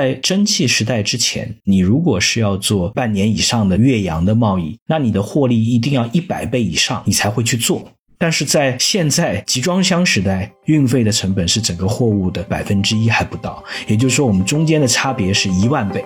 在蒸汽时代之前，你如果是要做半年以上的越洋的贸易，那你的获利一定要一百倍以上，你才会去做。但是在现在集装箱时代，运费的成本是整个货物的百分之一还不到，也就是说，我们中间的差别是一万倍。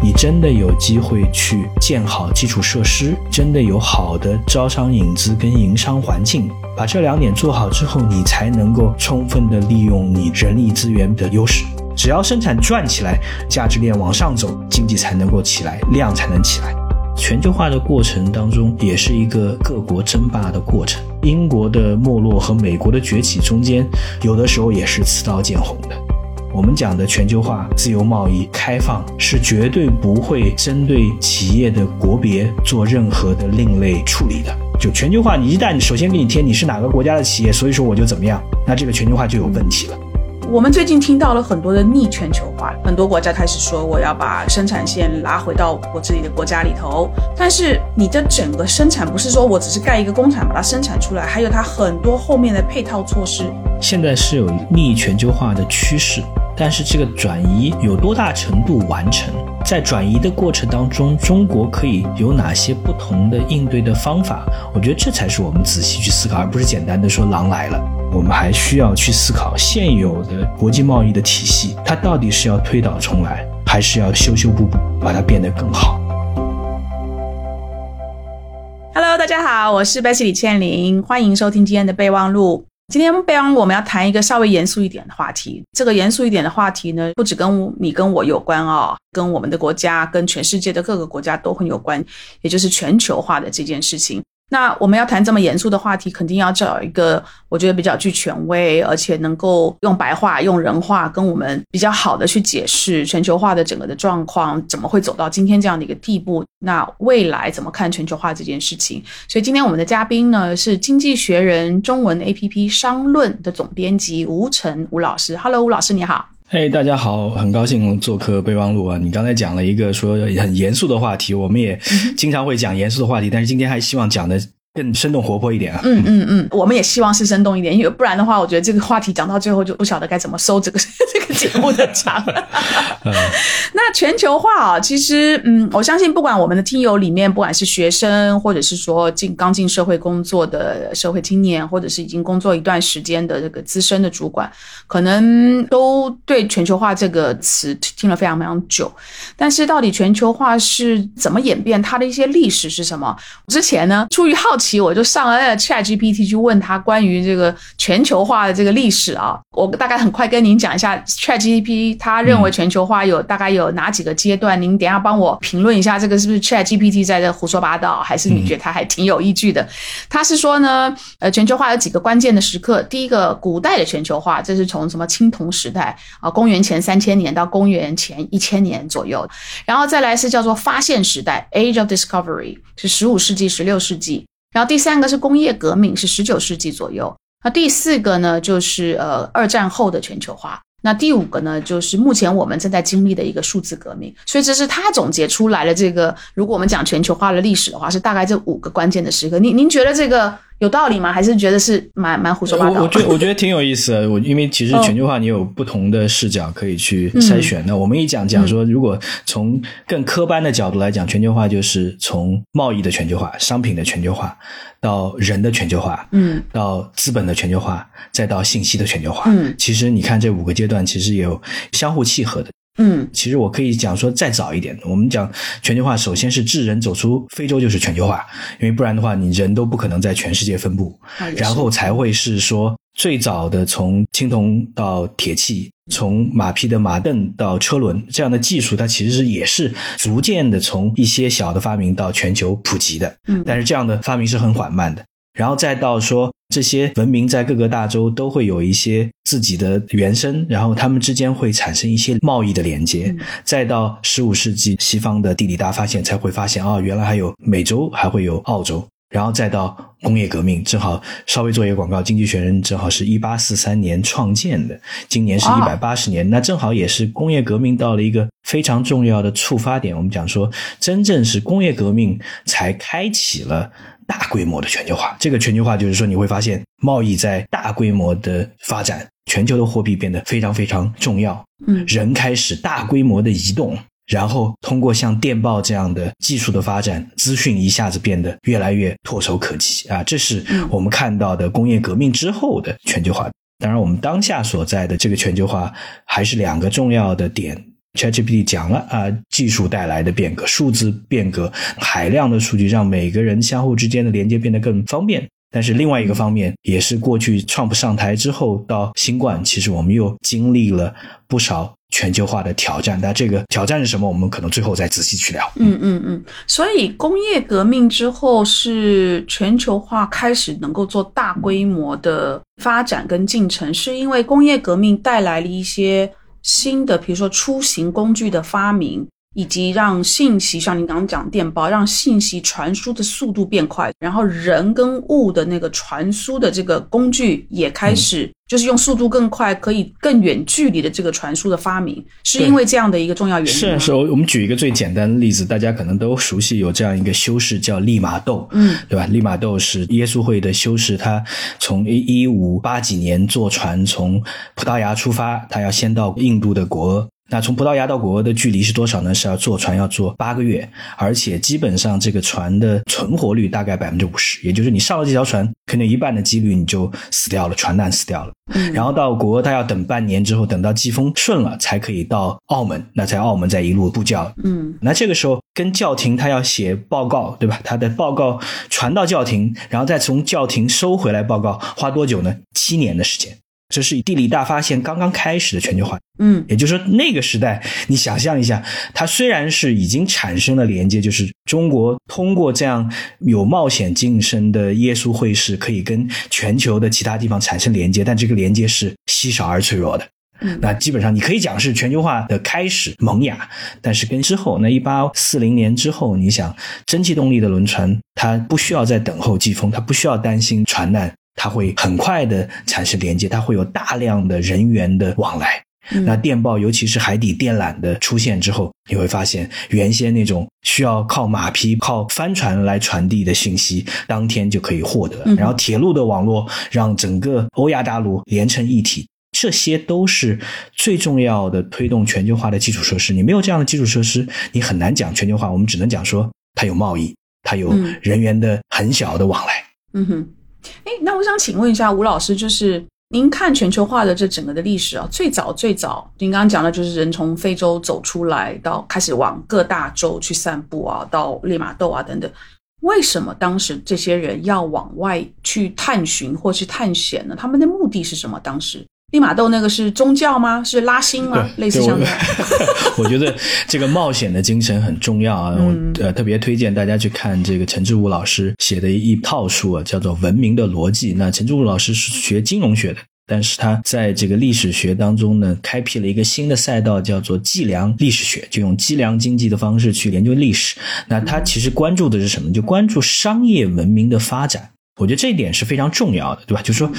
你真的有机会去建好基础设施，真的有好的招商引资跟营商环境，把这两点做好之后，你才能够充分的利用你人力资源的优势。只要生产转起来，价值链往上走，经济才能够起来，量才能起来。全球化的过程当中，也是一个各国争霸的过程。英国的没落和美国的崛起中间，有的时候也是刺刀见红的。我们讲的全球化、自由贸易、开放，是绝对不会针对企业的国别做任何的另类处理的。就全球化，你一旦首先给你贴你是哪个国家的企业，所以说我就怎么样，那这个全球化就有问题了。我们最近听到了很多的逆全球化，很多国家开始说我要把生产线拉回到我自己的国家里头。但是你的整个生产不是说我只是盖一个工厂把它生产出来，还有它很多后面的配套措施。现在是有逆全球化的趋势，但是这个转移有多大程度完成？在转移的过程当中，中国可以有哪些不同的应对的方法？我觉得这才是我们仔细去思考，而不是简单的说狼来了。我们还需要去思考现有的国际贸易的体系，它到底是要推倒重来，还是要修修补补，把它变得更好？Hello，大家好，我是白石李倩玲，欢迎收听今天的备忘录。今天备忘录我们要谈一个稍微严肃一点的话题。这个严肃一点的话题呢，不止跟你跟我有关哦，跟我们的国家、跟全世界的各个国家都很有关，也就是全球化的这件事情。那我们要谈这么严肃的话题，肯定要找一个我觉得比较具权威，而且能够用白话、用人话跟我们比较好的去解释全球化的整个的状况，怎么会走到今天这样的一个地步？那未来怎么看全球化这件事情？所以今天我们的嘉宾呢是《经济学人》中文 APP 商论的总编辑吴晨吴老师。Hello，吴老师你好。嘿，大家好，很高兴做客备忘录啊！你刚才讲了一个说很严肃的话题，我们也经常会讲严肃的话题，但是今天还希望讲的。更生动活泼一点啊！嗯嗯嗯，我们也希望是生动一点，因为不然的话，我觉得这个话题讲到最后就不晓得该怎么收这个这个节目的场。那全球化啊，其实嗯，我相信不管我们的听友里面，不管是学生，或者是说进刚进社会工作的社会青年，或者是已经工作一段时间的这个资深的主管，可能都对全球化这个词听了非常非常久。但是到底全球化是怎么演变？它的一些历史是什么？之前呢，出于好奇。我就上了 Chat GPT 去问他关于这个全球化的这个历史啊，我大概很快跟您讲一下 Chat GPT 他认为全球化有大概有哪几个阶段，您等下帮我评论一下，这个是不是 Chat GPT 在这胡说八道，还是你觉得他还挺有依据的？他是说呢，呃，全球化有几个关键的时刻，第一个古代的全球化，这是从什么青铜时代啊，公元前三千年到公元前一千年左右，然后再来是叫做发现时代 Age of Discovery，是十五世纪、十六世纪。然后第三个是工业革命，是十九世纪左右。那第四个呢，就是呃二战后的全球化。那第五个呢，就是目前我们正在经历的一个数字革命。所以这是他总结出来的这个，如果我们讲全球化的历史的话，是大概这五个关键的时刻。您您觉得这个？有道理吗？还是觉得是蛮蛮胡说八道？我我觉得我觉得挺有意思的。我因为其实全球化你有不同的视角可以去筛选。那我们一讲讲说，如果从更科班的角度来讲，全球化就是从贸易的全球化、商品的全球化，到人的全球化，嗯，到资本的全球化，再到信息的全球化。嗯，其实你看这五个阶段，其实也有相互契合的。嗯，其实我可以讲说再早一点，我们讲全球化，首先是智人走出非洲就是全球化，因为不然的话，你人都不可能在全世界分布，然后才会是说最早的从青铜到铁器，从马匹的马镫到车轮这样的技术，它其实也是逐渐的从一些小的发明到全球普及的，嗯，但是这样的发明是很缓慢的。然后再到说这些文明在各个大洲都会有一些自己的原生，然后他们之间会产生一些贸易的连接。再到十五世纪西方的地理大发现，才会发现啊，原来还有美洲，还会有澳洲。然后再到工业革命，正好稍微做一个广告，《经济学人》正好是一八四三年创建的，今年是一百八十年，那正好也是工业革命到了一个非常重要的触发点。我们讲说，真正是工业革命才开启了大规模的全球化。这个全球化就是说，你会发现贸易在大规模的发展，全球的货币变得非常非常重要，嗯，人开始大规模的移动。然后通过像电报这样的技术的发展，资讯一下子变得越来越唾手可及啊！这是我们看到的工业革命之后的全球化。当然，我们当下所在的这个全球化还是两个重要的点。ChatGPT 讲了啊，技术带来的变革，数字变革，海量的数据让每个人相互之间的连接变得更方便。但是另外一个方面，也是过去 Trump 上台之后到新冠，其实我们又经历了不少。全球化的挑战，那这个挑战是什么？我们可能最后再仔细去聊。嗯嗯嗯。所以工业革命之后是全球化开始能够做大规模的发展跟进程，是因为工业革命带来了一些新的，比如说出行工具的发明。以及让信息，像您刚刚讲电报，让信息传输的速度变快，然后人跟物的那个传输的这个工具也开始，就是用速度更快，可以更远距离的这个传输的发明，是因为这样的一个重要原因。是是，我们举一个最简单的例子，大家可能都熟悉，有这样一个修士叫利玛窦，嗯，对吧？利玛窦是耶稣会的修士，他从一五八几年坐船从葡萄牙出发，他要先到印度的国。那从葡萄牙到国的距离是多少呢？是要坐船要坐八个月，而且基本上这个船的存活率大概百分之五十，也就是你上了这条船，可能一半的几率你就死掉了，船难死掉了。然后到国他要等半年之后，等到季风顺了才可以到澳门，那在澳门再一路布教。嗯，那这个时候跟教廷他要写报告，对吧？他的报告传到教廷，然后再从教廷收回来报告，花多久呢？七年的时间。这是地理大发现刚刚开始的全球化，嗯，也就是说那个时代，你想象一下，它虽然是已经产生了连接，就是中国通过这样有冒险晋升的耶稣会士，可以跟全球的其他地方产生连接，但这个连接是稀少而脆弱的。嗯，那基本上你可以讲是全球化的开始萌芽，但是跟之后那一八四零年之后，你想蒸汽动力的轮船，它不需要再等候季风，它不需要担心船难。它会很快的产生连接，它会有大量的人员的往来。那电报，尤其是海底电缆的出现之后，你会发现原先那种需要靠马匹、靠帆船来传递的信息，当天就可以获得。然后铁路的网络让整个欧亚大陆连成一体，这些都是最重要的推动全球化的基础设施。你没有这样的基础设施，你很难讲全球化。我们只能讲说它有贸易，它有人员的很小的往来。嗯哼。哎，那我想请问一下吴老师，就是您看全球化的这整个的历史啊，最早最早，您刚刚讲的就是人从非洲走出来，到开始往各大洲去散步啊，到利马窦啊等等，为什么当时这些人要往外去探寻或去探险呢？他们的目的是什么？当时？利玛窦那个是宗教吗？是拉新吗？类似像这样。我觉得这个冒险的精神很重要啊！我呃特别推荐大家去看这个陈志武老师写的一套书啊，叫做《文明的逻辑》。那陈志武老师是学金融学的，但是他在这个历史学当中呢，开辟了一个新的赛道，叫做计量历史学，就用计量经济的方式去研究历史。那他其实关注的是什么？就关注商业文明的发展。我觉得这一点是非常重要的，对吧？就是说，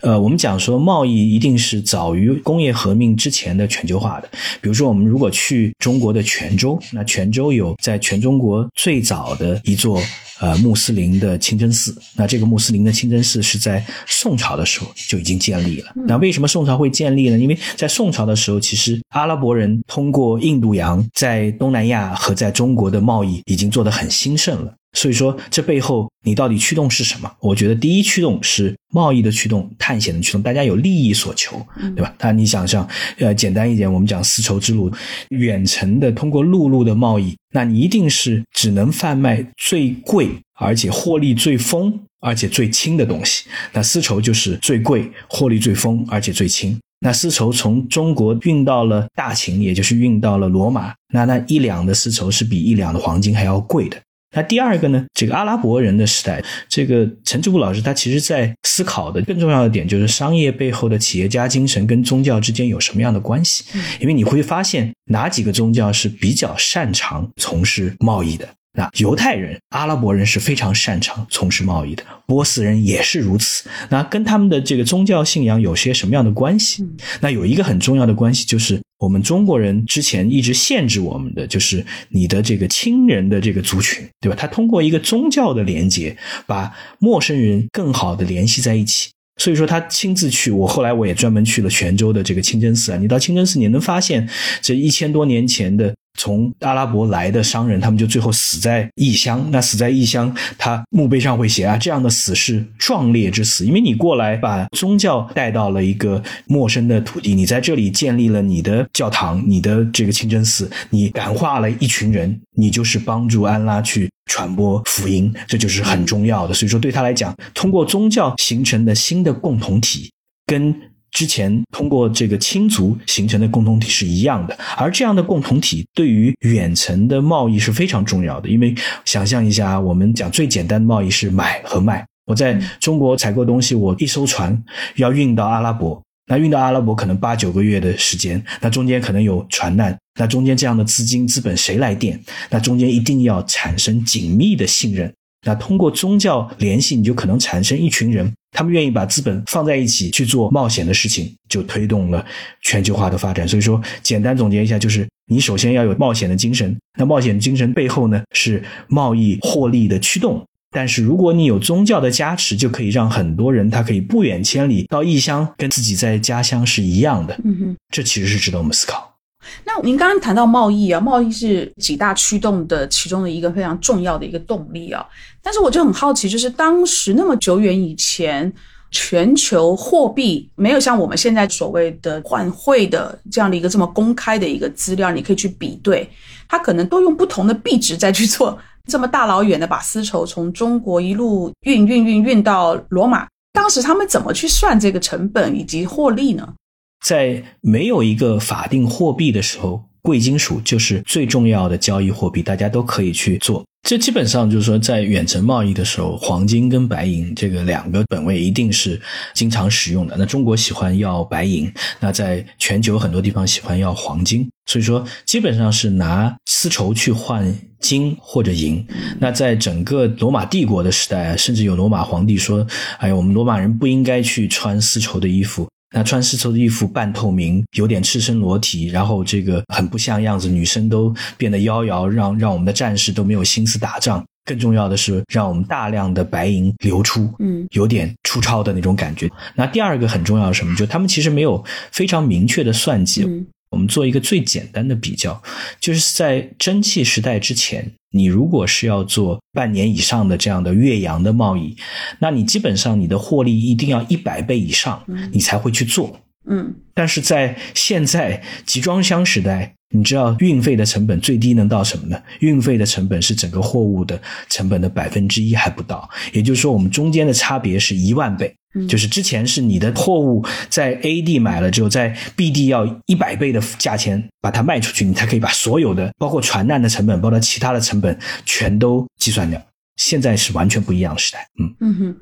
呃，我们讲说贸易一定是早于工业革命之前的全球化的。比如说，我们如果去中国的泉州，那泉州有在全中国最早的一座呃穆斯林的清真寺。那这个穆斯林的清真寺是在宋朝的时候就已经建立了。那为什么宋朝会建立呢？因为在宋朝的时候，其实阿拉伯人通过印度洋在东南亚和在中国的贸易已经做得很兴盛了。所以说，这背后你到底驱动是什么？我觉得第一驱动是贸易的驱动、探险的驱动，大家有利益所求，对吧？那你想象，呃，简单一点，我们讲丝绸之路，远程的通过陆路的贸易，那你一定是只能贩卖最贵，而且获利最丰，而且最轻的东西。那丝绸就是最贵、获利最丰，而且最轻。那丝绸从中国运到了大秦，也就是运到了罗马，那那一两的丝绸是比一两的黄金还要贵的。那第二个呢？这个阿拉伯人的时代，这个陈志武老师他其实在思考的更重要的点就是商业背后的企业家精神跟宗教之间有什么样的关系？因为你会发现哪几个宗教是比较擅长从事贸易的？那犹太人、阿拉伯人是非常擅长从事贸易的，波斯人也是如此。那跟他们的这个宗教信仰有些什么样的关系？那有一个很重要的关系，就是我们中国人之前一直限制我们的，就是你的这个亲人的这个族群，对吧？他通过一个宗教的连接，把陌生人更好的联系在一起。所以说他亲自去，我后来我也专门去了泉州的这个清真寺啊。你到清真寺，你能发现这一千多年前的从阿拉伯来的商人，他们就最后死在异乡。那死在异乡，他墓碑上会写啊，这样的死是壮烈之死，因为你过来把宗教带到了一个陌生的土地，你在这里建立了你的教堂、你的这个清真寺，你感化了一群人，你就是帮助安拉去。传播福音，这就是很重要的。所以说，对他来讲，通过宗教形成的新的共同体，跟之前通过这个亲族形成的共同体是一样的。而这样的共同体对于远程的贸易是非常重要的。因为想象一下，我们讲最简单的贸易是买和卖。我在中国采购东西，我一艘船要运到阿拉伯。那运到阿拉伯可能八九个月的时间，那中间可能有船难，那中间这样的资金资本谁来垫？那中间一定要产生紧密的信任。那通过宗教联系，你就可能产生一群人，他们愿意把资本放在一起去做冒险的事情，就推动了全球化的发展。所以说，简单总结一下，就是你首先要有冒险的精神，那冒险精神背后呢是贸易获利的驱动。但是，如果你有宗教的加持，就可以让很多人他可以不远千里到异乡，跟自己在家乡是一样的。嗯哼，这其实是值得我们思考。那您刚刚谈到贸易啊，贸易是几大驱动的其中的一个非常重要的一个动力啊。但是我就很好奇，就是当时那么久远以前，全球货币没有像我们现在所谓的换汇的这样的一个这么公开的一个资料，你可以去比对，它可能都用不同的币值再去做。这么大老远的把丝绸从中国一路运运运运到罗马，当时他们怎么去算这个成本以及获利呢？在没有一个法定货币的时候，贵金属就是最重要的交易货币，大家都可以去做。这基本上就是说，在远程贸易的时候，黄金跟白银这个两个本位一定是经常使用的。那中国喜欢要白银，那在全球很多地方喜欢要黄金，所以说基本上是拿丝绸去换金或者银。那在整个罗马帝国的时代，甚至有罗马皇帝说：“哎呀，我们罗马人不应该去穿丝绸的衣服。”那穿丝绸的衣服半透明，有点赤身裸体，然后这个很不像样子，女生都变得妖娆，让让我们的战士都没有心思打仗。更重要的是，让我们大量的白银流出，嗯，有点出超的那种感觉。那第二个很重要的什么？就他们其实没有非常明确的算计。我们做一个最简单的比较，就是在蒸汽时代之前，你如果是要做半年以上的这样的越洋的贸易，那你基本上你的获利一定要一百倍以上，你才会去做。嗯，但是在现在集装箱时代，你知道运费的成本最低能到什么呢？运费的成本是整个货物的成本的百分之一还不到，也就是说，我们中间的差别是一万倍。就是之前是你的货物在 A 地买了之后，在 B 地要一百倍的价钱把它卖出去，你才可以把所有的包括船难的成本，包括其他的成本全都计算掉。现在是完全不一样的时代。嗯嗯哼，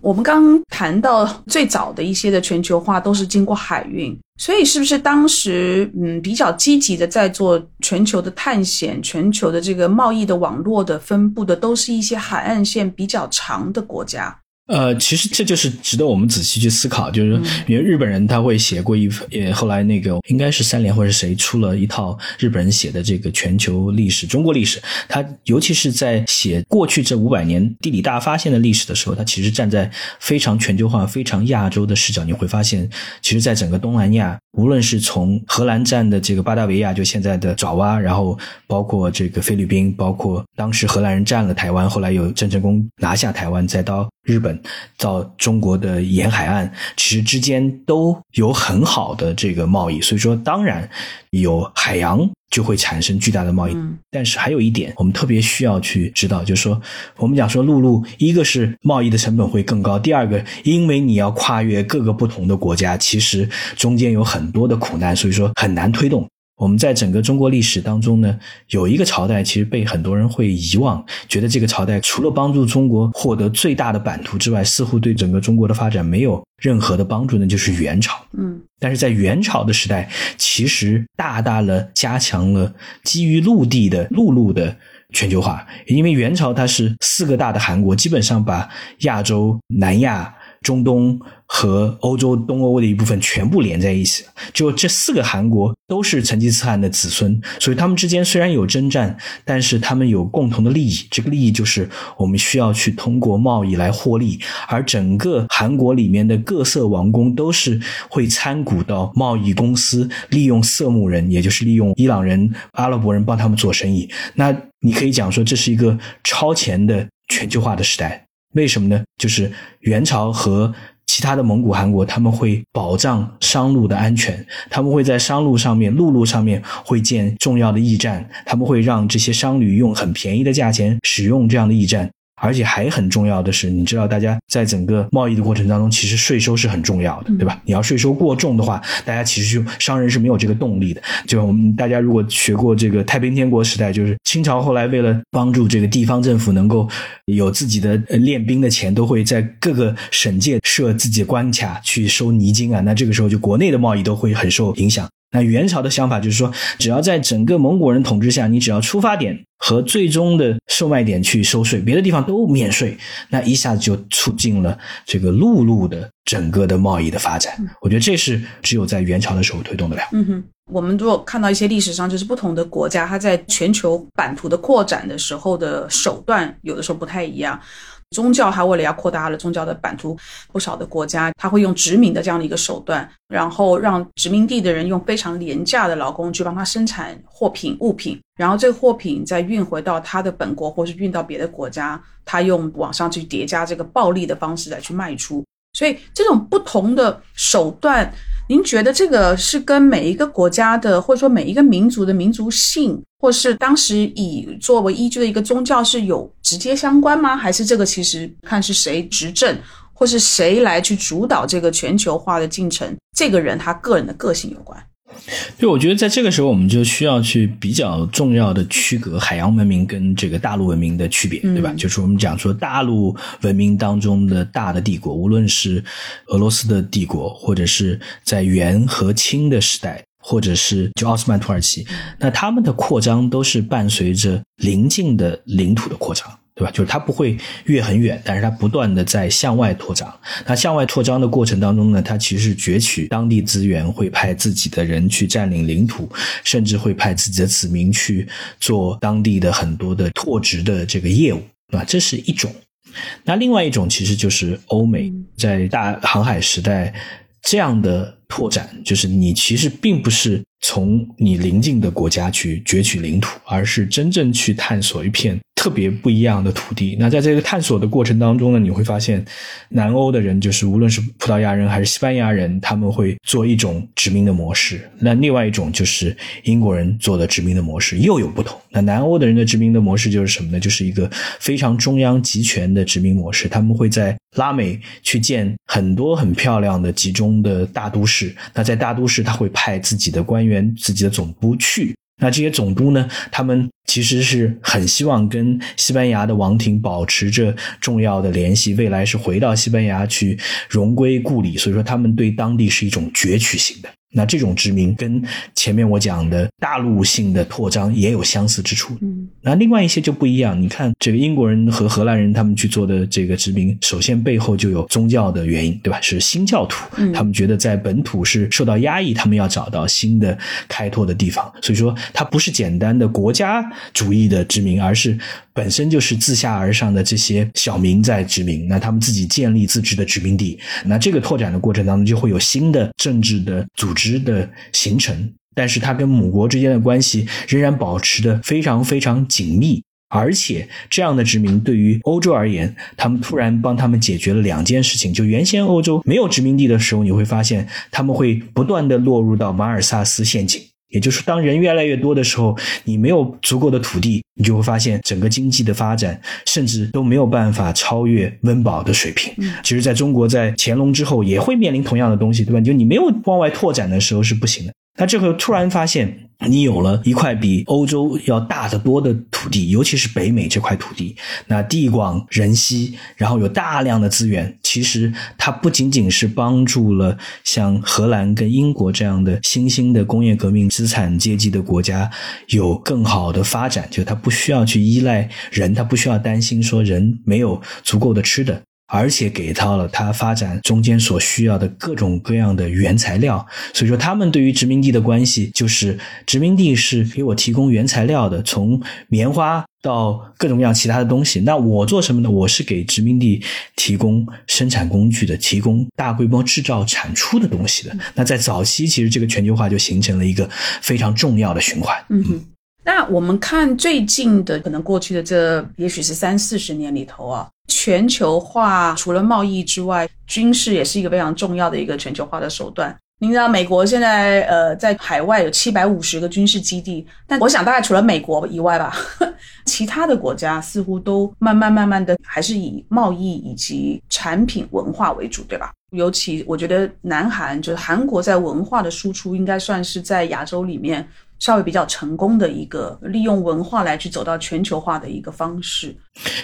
我们刚刚谈到最早的一些的全球化都是经过海运，所以是不是当时嗯比较积极的在做全球的探险、全球的这个贸易的网络的分布的，都是一些海岸线比较长的国家？呃，其实这就是值得我们仔细去思考，就是因为日本人他会写过一，也，后来那个应该是三联或者谁出了一套日本人写的这个全球历史、中国历史，他尤其是在写过去这五百年地理大发现的历史的时候，他其实站在非常全球化、非常亚洲的视角，你会发现，其实在整个东南亚，无论是从荷兰站的这个巴达维亚，就现在的爪哇，然后包括这个菲律宾，包括当时荷兰人占了台湾，后来有郑成功拿下台湾，再到。日本到中国的沿海岸，其实之间都有很好的这个贸易，所以说当然有海洋就会产生巨大的贸易。但是还有一点，我们特别需要去知道，就是说我们讲说陆路，一个是贸易的成本会更高，第二个，因为你要跨越各个不同的国家，其实中间有很多的苦难，所以说很难推动。我们在整个中国历史当中呢，有一个朝代其实被很多人会遗忘，觉得这个朝代除了帮助中国获得最大的版图之外，似乎对整个中国的发展没有任何的帮助呢，就是元朝。嗯，但是在元朝的时代，其实大大的加强了基于陆地的陆路的全球化，因为元朝它是四个大的汗国，基本上把亚洲、南亚。中东和欧洲东欧的一部分全部连在一起，就这四个韩国都是成吉思汗的子孙，所以他们之间虽然有征战，但是他们有共同的利益。这个利益就是我们需要去通过贸易来获利，而整个韩国里面的各色王公都是会参股到贸易公司，利用色目人，也就是利用伊朗人、阿拉伯人帮他们做生意。那你可以讲说，这是一个超前的全球化的时代。为什么呢？就是元朝和其他的蒙古汗国，他们会保障商路的安全，他们会在商路上面、陆路上面会建重要的驿站，他们会让这些商旅用很便宜的价钱使用这样的驿站。而且还很重要的是，你知道，大家在整个贸易的过程当中，其实税收是很重要的，对吧？你要税收过重的话，大家其实就商人是没有这个动力的。就我们大家如果学过这个太平天国时代，就是清朝后来为了帮助这个地方政府能够有自己的练兵的钱，都会在各个省界设自己的关卡去收泥金啊。那这个时候就国内的贸易都会很受影响。那元朝的想法就是说，只要在整个蒙古人统治下，你只要出发点和最终的售卖点去收税，别的地方都免税，那一下子就促进了这个陆路的整个的贸易的发展。我觉得这是只有在元朝的时候推动得了。嗯哼，我们如果看到一些历史上，就是不同的国家，它在全球版图的扩展的时候的手段，有的时候不太一样。宗教，还为了要扩大了宗教的版图，不少的国家，他会用殖民的这样的一个手段，然后让殖民地的人用非常廉价的劳工去帮他生产货品物品，然后这个货品再运回到他的本国，或是运到别的国家，他用网上去叠加这个暴利的方式来去卖出。所以这种不同的手段，您觉得这个是跟每一个国家的，或者说每一个民族的民族性？或是当时以作为依据的一个宗教是有直接相关吗？还是这个其实看是谁执政，或是谁来去主导这个全球化的进程，这个人他个人的个性有关。对，我觉得在这个时候，我们就需要去比较重要的区隔海洋文明跟这个大陆文明的区别，对吧？就是我们讲说大陆文明当中的大的帝国，无论是俄罗斯的帝国，或者是在元和清的时代。或者是就奥斯曼土耳其，那他们的扩张都是伴随着邻近的领土的扩张，对吧？就是它不会越很远，但是它不断的在向外扩张。那向外扩张的过程当中呢，它其实是攫取当地资源，会派自己的人去占领领土，甚至会派自己的子民去做当地的很多的拓殖的这个业务，啊，这是一种。那另外一种其实就是欧美在大航海时代这样的。拓展就是你其实并不是从你邻近的国家去攫取领土，而是真正去探索一片。特别不一样的土地。那在这个探索的过程当中呢，你会发现，南欧的人就是无论是葡萄牙人还是西班牙人，他们会做一种殖民的模式。那另外一种就是英国人做的殖民的模式又有不同。那南欧的人的殖民的模式就是什么呢？就是一个非常中央集权的殖民模式。他们会在拉美去建很多很漂亮的集中的大都市。那在大都市，他会派自己的官员、自己的总部去。那这些总督呢？他们其实是很希望跟西班牙的王庭保持着重要的联系，未来是回到西班牙去荣归故里。所以说，他们对当地是一种攫取型的。那这种殖民跟前面我讲的大陆性的扩张也有相似之处。嗯，那另外一些就不一样。你看，这个英国人和荷兰人他们去做的这个殖民，首先背后就有宗教的原因，对吧？是新教徒，他们觉得在本土是受到压抑，他们要找到新的开拓的地方。所以说，它不是简单的国家主义的殖民，而是本身就是自下而上的这些小民在殖民。那他们自己建立自治的殖民地，那这个拓展的过程当中，就会有新的政治的组织。的形成，但是它跟母国之间的关系仍然保持的非常非常紧密，而且这样的殖民对于欧洲而言，他们突然帮他们解决了两件事情。就原先欧洲没有殖民地的时候，你会发现他们会不断的落入到马尔萨斯陷阱，也就是当人越来越多的时候，你没有足够的土地，你就会发现整个经济的发展甚至都没有办法超越温饱的水平。其实，在中国在乾隆之后也会面临同样的东西，对吧？就你没有往外拓展的时候是不行的。那这会突然发现，你有了一块比欧洲要大得多的土地，尤其是北美这块土地，那地广人稀，然后有大量的资源。其实它不仅仅是帮助了像荷兰跟英国这样的新兴的工业革命资产阶级的国家有更好的发展，就它不需要去依赖人，它不需要担心说人没有足够的吃的。而且给到了它发展中间所需要的各种各样的原材料，所以说他们对于殖民地的关系就是殖民地是给我提供原材料的，从棉花到各种各样其他的东西。那我做什么呢？我是给殖民地提供生产工具的，提供大规模制造产出的东西的。那在早期，其实这个全球化就形成了一个非常重要的循环。嗯哼。那我们看最近的，可能过去的这也许是三四十年里头啊。全球化除了贸易之外，军事也是一个非常重要的一个全球化的手段。您知道，美国现在呃在海外有七百五十个军事基地，但我想大概除了美国以外吧，其他的国家似乎都慢慢慢慢的还是以贸易以及产品文化为主，对吧？尤其我觉得南韩就是韩国在文化的输出，应该算是在亚洲里面。稍微比较成功的一个利用文化来去走到全球化的一个方式。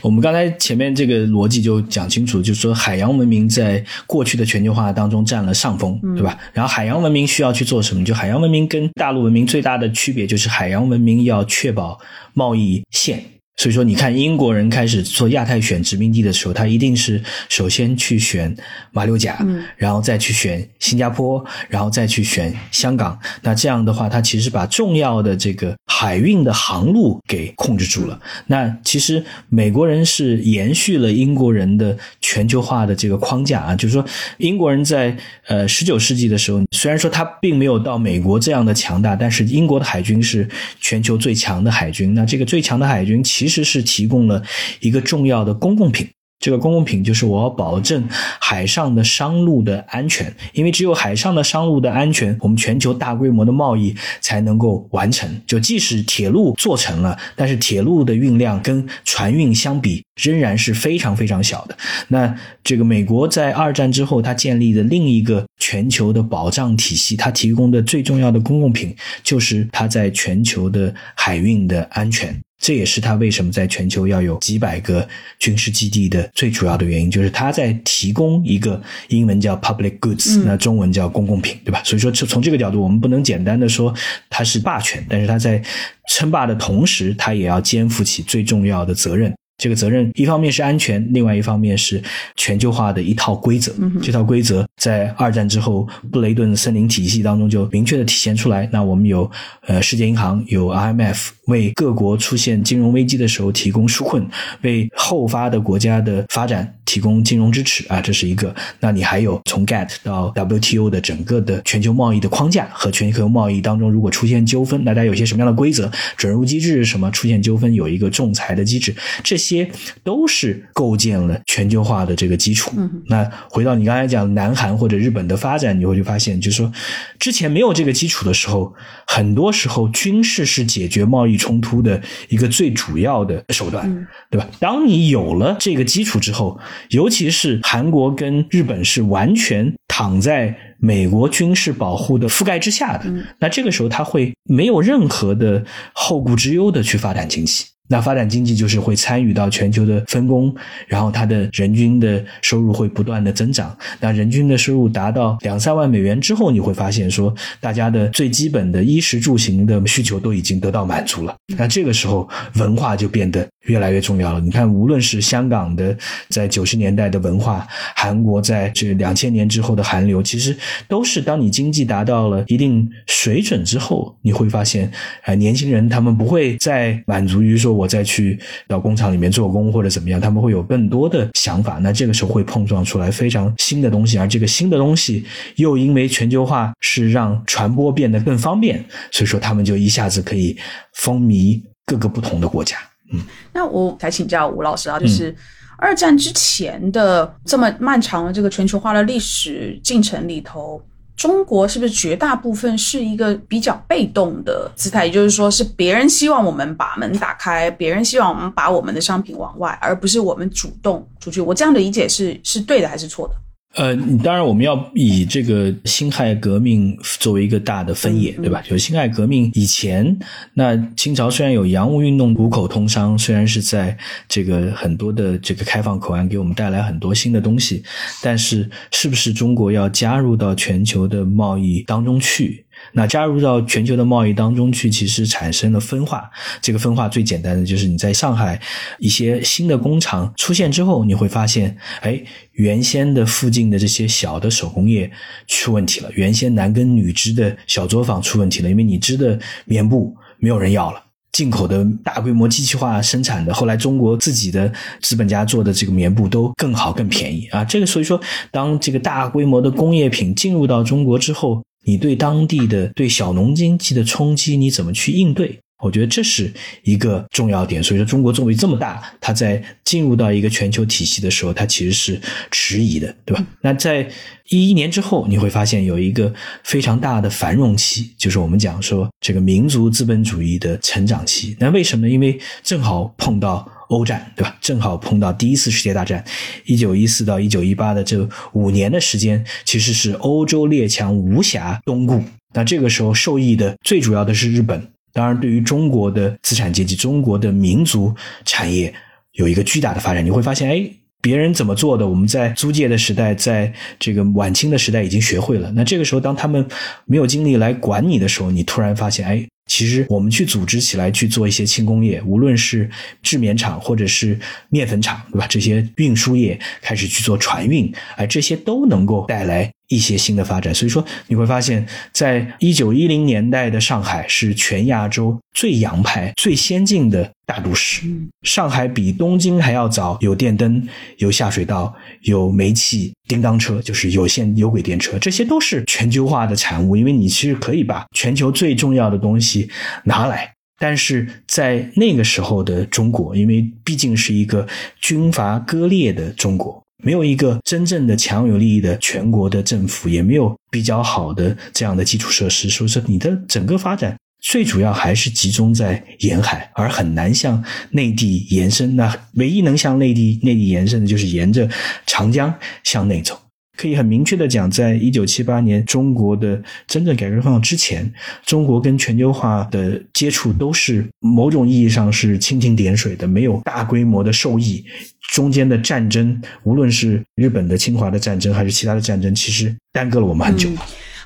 我们刚才前面这个逻辑就讲清楚，就是说海洋文明在过去的全球化当中占了上风，对吧？然后海洋文明需要去做什么？就海洋文明跟大陆文明最大的区别就是海洋文明要确保贸易线。所以说，你看英国人开始做亚太选殖民地的时候，他一定是首先去选马六甲，嗯然后再去选新加坡，然后再去选香港。那这样的话，他其实把重要的这个海运的航路给控制住了。那其实美国人是延续了英国人的全球化的这个框架啊，就是说英国人在呃十九世纪的时候，虽然说他并没有到美国这样的强大，但是英国的海军是全球最强的海军。那这个最强的海军其实。其实是提供了一个重要的公共品。这个公共品就是我要保证海上的商路的安全，因为只有海上的商路的安全，我们全球大规模的贸易才能够完成。就即使铁路做成了，但是铁路的运量跟船运相比仍然是非常非常小的。那这个美国在二战之后，它建立的另一个全球的保障体系，它提供的最重要的公共品就是它在全球的海运的安全。这也是他为什么在全球要有几百个军事基地的最主要的原因，就是他在提供一个英文叫 public goods，那中文叫公共品，对吧？所以说，从这个角度，我们不能简单的说它是霸权，但是他在称霸的同时，他也要肩负起最重要的责任。这个责任一方面是安全，另外一方面是全球化的一套规则。这套规则在二战之后布雷顿森林体系当中就明确的体现出来。那我们有呃世界银行，有 IMF 为各国出现金融危机的时候提供纾困，为后发的国家的发展提供金融支持啊，这是一个。那你还有从 GATT 到 WTO 的整个的全球贸易的框架和全球贸易当中，如果出现纠纷，大家有些什么样的规则？准入机制是什么？出现纠纷有一个仲裁的机制，这些。些都是构建了全球化的这个基础。那回到你刚才讲南韩或者日本的发展，你会就发现，就是说之前没有这个基础的时候，很多时候军事是解决贸易冲突的一个最主要的手段，对吧？当你有了这个基础之后，尤其是韩国跟日本是完全躺在美国军事保护的覆盖之下的，那这个时候他会没有任何的后顾之忧的去发展经济。那发展经济就是会参与到全球的分工，然后它的人均的收入会不断的增长。那人均的收入达到两三万美元之后，你会发现说，大家的最基本的衣食住行的需求都已经得到满足了。那这个时候，文化就变得越来越重要了。你看，无论是香港的在九十年代的文化，韩国在这两千年之后的韩流，其实都是当你经济达到了一定水准之后，你会发现，呃，年轻人他们不会再满足于说。我再去到工厂里面做工或者怎么样，他们会有更多的想法。那这个时候会碰撞出来非常新的东西，而这个新的东西又因为全球化是让传播变得更方便，所以说他们就一下子可以风靡各个不同的国家。嗯，那我才请教吴老师啊，就是二战之前的这么漫长的这个全球化的历史进程里头。中国是不是绝大部分是一个比较被动的姿态？也就是说，是别人希望我们把门打开，别人希望我们把我们的商品往外，而不是我们主动出去。我这样的理解是是对的还是错的？呃，当然我们要以这个辛亥革命作为一个大的分野，对吧？就辛亥革命以前，那清朝虽然有洋务运动、五口通商，虽然是在这个很多的这个开放口岸给我们带来很多新的东西，但是是不是中国要加入到全球的贸易当中去？那加入到全球的贸易当中去，其实产生了分化。这个分化最简单的就是你在上海一些新的工厂出现之后，你会发现，哎，原先的附近的这些小的手工业出问题了，原先男耕女织的小作坊出问题了，因为你织的棉布没有人要了，进口的大规模机器化生产的，后来中国自己的资本家做的这个棉布都更好更便宜啊。这个所以说，当这个大规模的工业品进入到中国之后。你对当地的对小农经济的冲击，你怎么去应对？我觉得这是一个重要点。所以说，中国作为这么大，它在进入到一个全球体系的时候，它其实是迟疑的，对吧？那在一一年之后，你会发现有一个非常大的繁荣期，就是我们讲说这个民族资本主义的成长期。那为什么呢？因为正好碰到。欧战对吧？正好碰到第一次世界大战，一九一四到一九一八的这五年的时间，其实是欧洲列强无暇东顾。那这个时候受益的最主要的是日本。当然，对于中国的资产阶级、中国的民族产业有一个巨大的发展。你会发现，哎，别人怎么做的，我们在租界的时代，在这个晚清的时代已经学会了。那这个时候，当他们没有精力来管你的时候，你突然发现，哎。其实我们去组织起来去做一些轻工业，无论是制棉厂或者是面粉厂，对吧？这些运输业开始去做船运，哎，这些都能够带来。一些新的发展，所以说你会发现，在一九一零年代的上海是全亚洲最洋派、最先进的大都市。上海比东京还要早有电灯、有下水道、有煤气、叮当车，就是有线有轨电车，这些都是全球化的产物。因为你其实可以把全球最重要的东西拿来，但是在那个时候的中国，因为毕竟是一个军阀割裂的中国。没有一个真正的强有力的全国的政府，也没有比较好的这样的基础设施，所以说你的整个发展最主要还是集中在沿海，而很难向内地延伸。那唯一能向内地内地延伸的，就是沿着长江向内走。可以很明确的讲，在一九七八年中国的真正改革开放之前，中国跟全球化的接触都是某种意义上是蜻蜓点水的，没有大规模的受益。中间的战争，无论是日本的侵华的战争，还是其他的战争，其实耽搁了我们很久。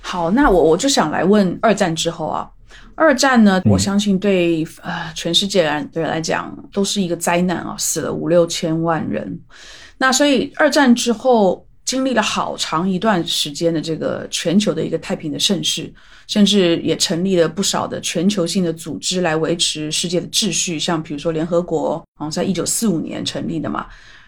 好，那我我就想来问，二战之后啊，二战呢，我相信对呃全世界人对来讲都是一个灾难啊，死了五六千万人。那所以二战之后。经历了好长一段时间的这个全球的一个太平的盛世，甚至也成立了不少的全球性的组织来维持世界的秩序，像比如说联合国，好像，在一九四五年成立的嘛。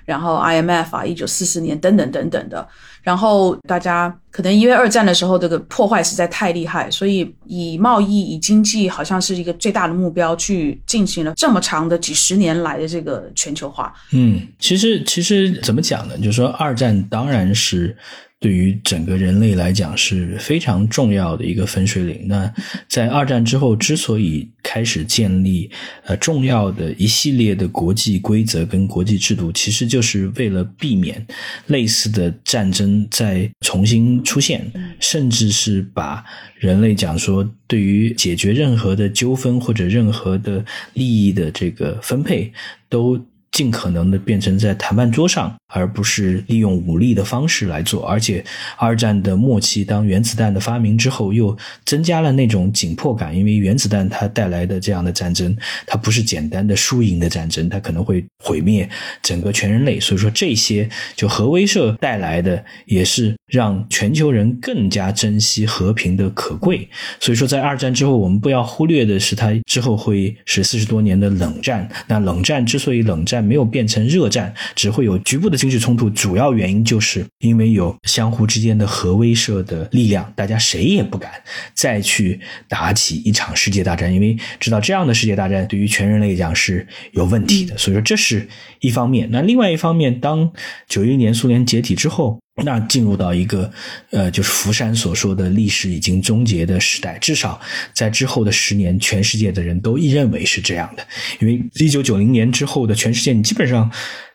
然后 IMF 啊，一九四四年等等等等的，然后大家可能因为二战的时候这个破坏实在太厉害，所以以贸易、以经济好像是一个最大的目标去进行了这么长的几十年来的这个全球化。嗯，其实其实怎么讲呢？就是说二战当然是。对于整个人类来讲是非常重要的一个分水岭。那在二战之后，之所以开始建立呃重要的一系列的国际规则跟国际制度，其实就是为了避免类似的战争再重新出现，甚至是把人类讲说对于解决任何的纠纷或者任何的利益的这个分配都。尽可能的变成在谈判桌上，而不是利用武力的方式来做。而且，二战的末期，当原子弹的发明之后，又增加了那种紧迫感，因为原子弹它带来的这样的战争，它不是简单的输赢的战争，它可能会毁灭整个全人类。所以说，这些就核威慑带来的，也是让全球人更加珍惜和平的可贵。所以说，在二战之后，我们不要忽略的是，它之后会是四十多年的冷战。那冷战之所以冷战，没有变成热战，只会有局部的军事冲突。主要原因就是因为有相互之间的核威慑的力量，大家谁也不敢再去打起一场世界大战，因为知道这样的世界大战对于全人类讲是有问题的。所以说这是一方面。那另外一方面，当九一年苏联解体之后。那进入到一个，呃，就是福山所说的历史已经终结的时代，至少在之后的十年，全世界的人都认为是这样的。因为一九九零年之后的全世界，你基本上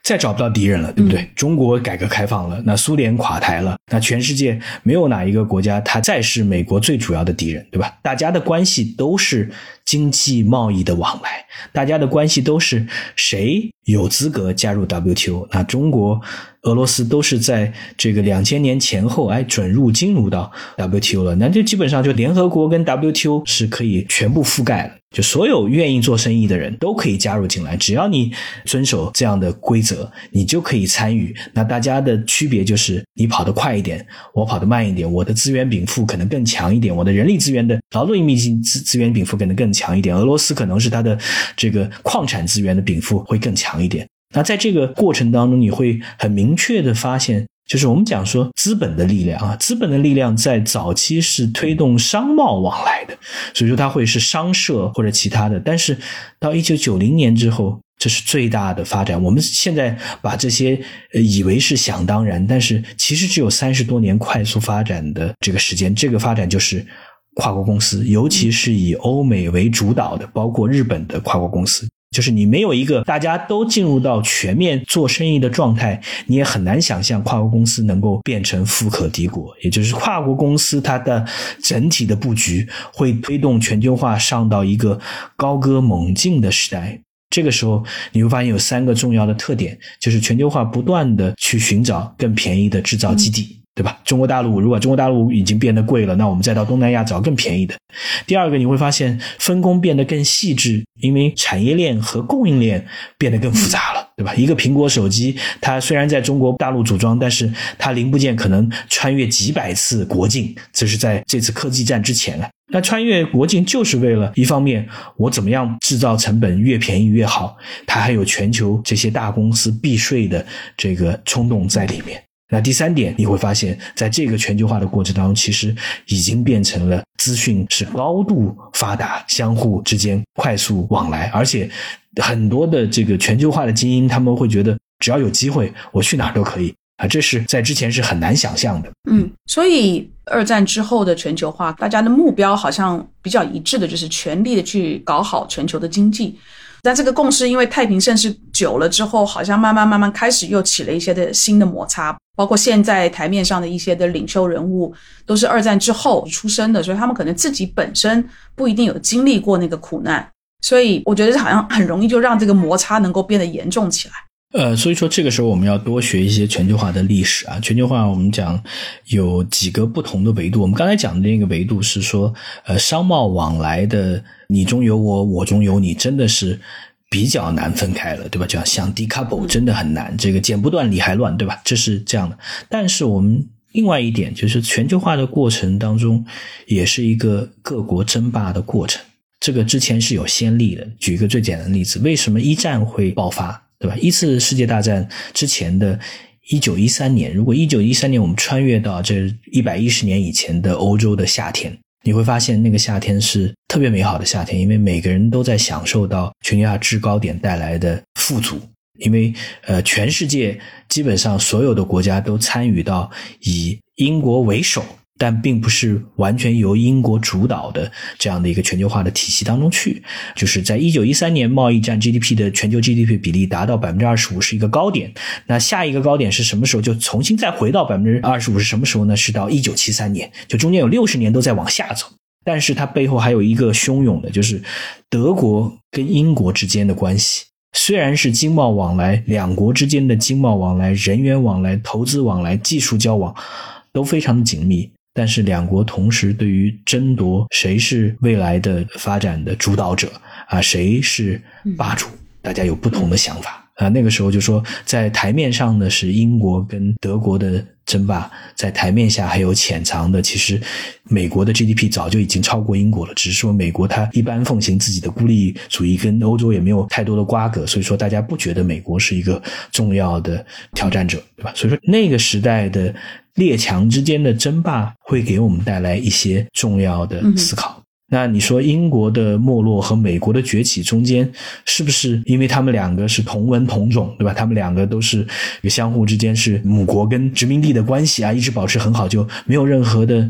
再找不到敌人了，对不对？中国改革开放了，那苏联垮台了，那全世界没有哪一个国家它再是美国最主要的敌人，对吧？大家的关系都是经济贸易的往来，大家的关系都是谁有资格加入 WTO？那中国、俄罗斯都是在这个两千年前后，哎，准入进入到 WTO 了，那就基本上就联合国跟 WTO 是可以全部覆盖了。就所有愿意做生意的人都可以加入进来，只要你遵守这样的规则，你就可以参与。那大家的区别就是，你跑得快一点，我跑得慢一点。我的资源禀赋可能更强一点，我的人力资源的劳动力密集资资源禀赋可能更强一点。俄罗斯可能是它的这个矿产资源的禀赋会更强一点。那在这个过程当中，你会很明确的发现。就是我们讲说资本的力量啊，资本的力量在早期是推动商贸往来的，所以说它会是商社或者其他的。但是到一九九零年之后，这是最大的发展。我们现在把这些以为是想当然，但是其实只有三十多年快速发展的这个时间。这个发展就是跨国公司，尤其是以欧美为主导的，包括日本的跨国公司。就是你没有一个大家都进入到全面做生意的状态，你也很难想象跨国公司能够变成富可敌国。也就是跨国公司它的整体的布局会推动全球化上到一个高歌猛进的时代。这个时候你会发现有三个重要的特点，就是全球化不断的去寻找更便宜的制造基地。对吧？中国大陆如果中国大陆已经变得贵了，那我们再到东南亚找更便宜的。第二个，你会发现分工变得更细致，因为产业链和供应链变得更复杂了，对吧？一个苹果手机，它虽然在中国大陆组装，但是它零部件可能穿越几百次国境，这是在这次科技战之前啊。那穿越国境就是为了一方面，我怎么样制造成本越便宜越好，它还有全球这些大公司避税的这个冲动在里面。那第三点，你会发现在这个全球化的过程当中，其实已经变成了资讯是高度发达，相互之间快速往来，而且很多的这个全球化的精英，他们会觉得只要有机会，我去哪儿都可以啊，这是在之前是很难想象的。嗯，所以二战之后的全球化，大家的目标好像比较一致的，就是全力的去搞好全球的经济。但这个共识，因为太平盛世久了之后，好像慢慢慢慢开始又起了一些的新的摩擦。包括现在台面上的一些的领袖人物，都是二战之后出生的，所以他们可能自己本身不一定有经历过那个苦难，所以我觉得好像很容易就让这个摩擦能够变得严重起来。呃，所以说这个时候我们要多学一些全球化的历史啊。全球化我们讲有几个不同的维度，我们刚才讲的那个维度是说，呃，商贸往来的你中有我，我中有你，真的是。比较难分开了，对吧？叫像 decouple 真的很难，这个剪不断理还乱，对吧？这是这样的。但是我们另外一点就是全球化的过程当中，也是一个各国争霸的过程。这个之前是有先例的。举一个最简单的例子，为什么一战会爆发，对吧？一次世界大战之前的一九一三年，如果一九一三年我们穿越到这一百一十年以前的欧洲的夏天。你会发现那个夏天是特别美好的夏天，因为每个人都在享受到全球化制高点带来的富足，因为呃，全世界基本上所有的国家都参与到以英国为首。但并不是完全由英国主导的这样的一个全球化的体系当中去，就是在一九一三年贸易占 GDP 的全球 GDP 比例达到百分之二十五是一个高点，那下一个高点是什么时候？就重新再回到百分之二十五是什么时候呢？是到一九七三年，就中间有六十年都在往下走，但是它背后还有一个汹涌的，就是德国跟英国之间的关系，虽然是经贸往来，两国之间的经贸往来、人员往来、投资往来、技术交往都非常的紧密。但是两国同时对于争夺谁是未来的发展的主导者啊，谁是霸主，大家有不同的想法啊。那个时候就说，在台面上的是英国跟德国的争霸，在台面下还有潜藏的，其实美国的 GDP 早就已经超过英国了，只是说美国它一般奉行自己的孤立主义，跟欧洲也没有太多的瓜葛，所以说大家不觉得美国是一个重要的挑战者，对吧？所以说那个时代的。列强之间的争霸会给我们带来一些重要的思考。那你说英国的没落和美国的崛起中间，是不是因为他们两个是同文同种，对吧？他们两个都是相互之间是母国跟殖民地的关系啊，一直保持很好，就没有任何的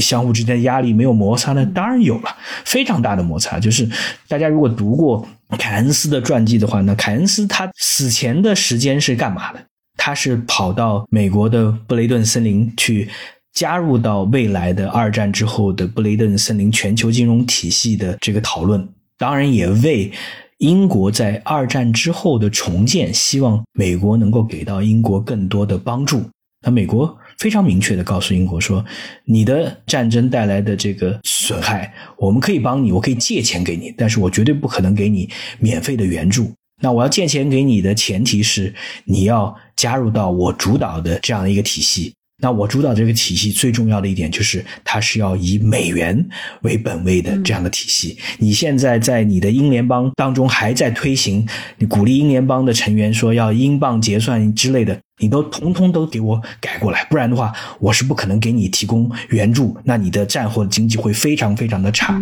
相互之间的压力，没有摩擦呢？当然有了，非常大的摩擦。就是大家如果读过凯恩斯的传记的话，那凯恩斯他死前的时间是干嘛的？他是跑到美国的布雷顿森林去。加入到未来的二战之后的布雷顿森林全球金融体系的这个讨论，当然也为英国在二战之后的重建，希望美国能够给到英国更多的帮助。那美国非常明确的告诉英国说：“你的战争带来的这个损害，我们可以帮你，我可以借钱给你，但是我绝对不可能给你免费的援助。那我要借钱给你的前提是你要加入到我主导的这样的一个体系。”那我主导这个体系最重要的一点就是，它是要以美元为本位的这样的体系。你现在在你的英联邦当中还在推行，你鼓励英联邦的成员说要英镑结算之类的，你都通通都给我改过来，不然的话，我是不可能给你提供援助。那你的战后经济会非常非常的差。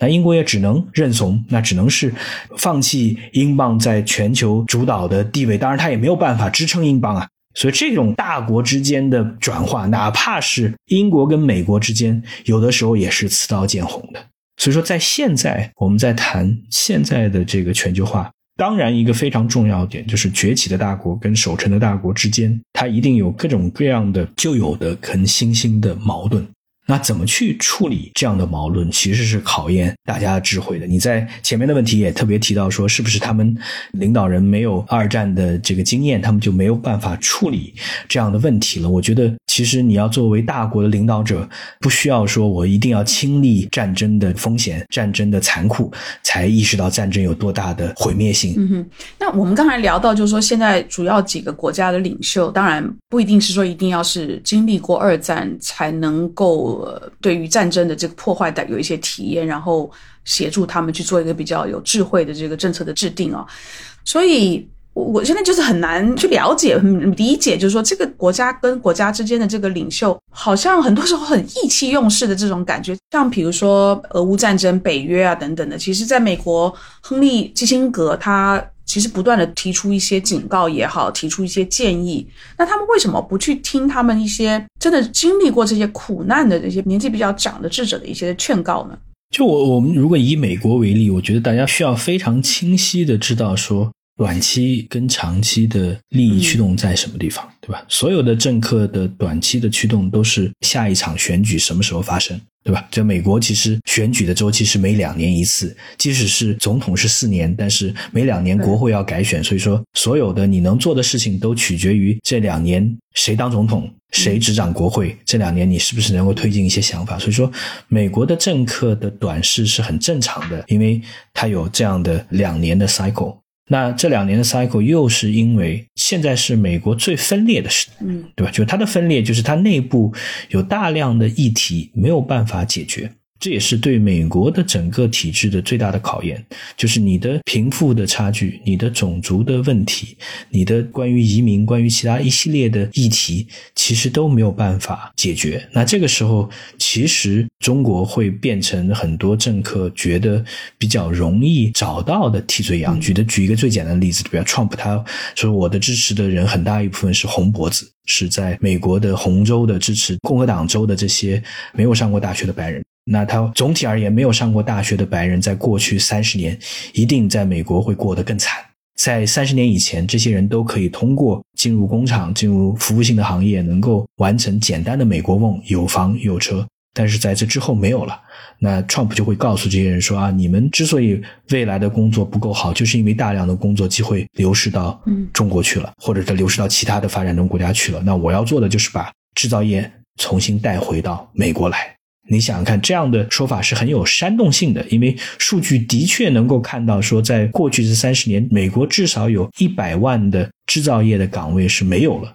那英国也只能认怂，那只能是放弃英镑在全球主导的地位。当然，他也没有办法支撑英镑啊。所以，这种大国之间的转化，哪怕是英国跟美国之间，有的时候也是刺刀见红的。所以说，在现在我们在谈现在的这个全球化，当然一个非常重要点就是崛起的大国跟守成的大国之间，它一定有各种各样的旧有的跟新兴的矛盾。那怎么去处理这样的矛盾，其实是考验大家智慧的。你在前面的问题也特别提到说，是不是他们领导人没有二战的这个经验，他们就没有办法处理这样的问题了？我觉得，其实你要作为大国的领导者，不需要说我一定要亲历战争的风险、战争的残酷，才意识到战争有多大的毁灭性。嗯哼。那我们刚才聊到，就是说现在主要几个国家的领袖，当然不一定是说一定要是经历过二战才能够。呃，对于战争的这个破坏的有一些体验，然后协助他们去做一个比较有智慧的这个政策的制定啊，所以我现在就是很难去了解、理解，就是说这个国家跟国家之间的这个领袖，好像很多时候很意气用事的这种感觉。像比如说俄乌战争、北约啊等等的，其实在美国，亨利基辛格他。其实不断的提出一些警告也好，提出一些建议，那他们为什么不去听他们一些真的经历过这些苦难的这些年纪比较长的智者的一些劝告呢？就我我们如果以美国为例，我觉得大家需要非常清晰的知道说。短期跟长期的利益驱动在什么地方，对吧？所有的政客的短期的驱动都是下一场选举什么时候发生，对吧？这美国，其实选举的周期是每两年一次，即使是总统是四年，但是每两年国会要改选，所以说所有的你能做的事情都取决于这两年谁当总统，谁执掌国会，这两年你是不是能够推进一些想法。所以说，美国的政客的短视是很正常的，因为它有这样的两年的 cycle。那这两年的 cycle 又是因为现在是美国最分裂的时代，嗯，对吧？就它的分裂，就是它内部有大量的议题没有办法解决。这也是对美国的整个体制的最大的考验，就是你的贫富的差距、你的种族的问题、你的关于移民、关于其他一系列的议题，其实都没有办法解决。那这个时候，其实中国会变成很多政客觉得比较容易找到的替罪羊。举的举一个最简单的例子，比如 Trump，他说我的支持的人很大一部分是红脖子，是在美国的红州的支持共和党州的这些没有上过大学的白人。那他总体而言，没有上过大学的白人，在过去三十年，一定在美国会过得更惨。在三十年以前，这些人都可以通过进入工厂、进入服务性的行业，能够完成简单的美国梦，有房有车。但是在这之后没有了。那 Trump 就会告诉这些人说：“啊，你们之所以未来的工作不够好，就是因为大量的工作机会流失到中国去了，或者是流失到其他的发展中国家去了。那我要做的就是把制造业重新带回到美国来。”你想想看，这样的说法是很有煽动性的，因为数据的确能够看到，说在过去这三十年，美国至少有一百万的制造业的岗位是没有了，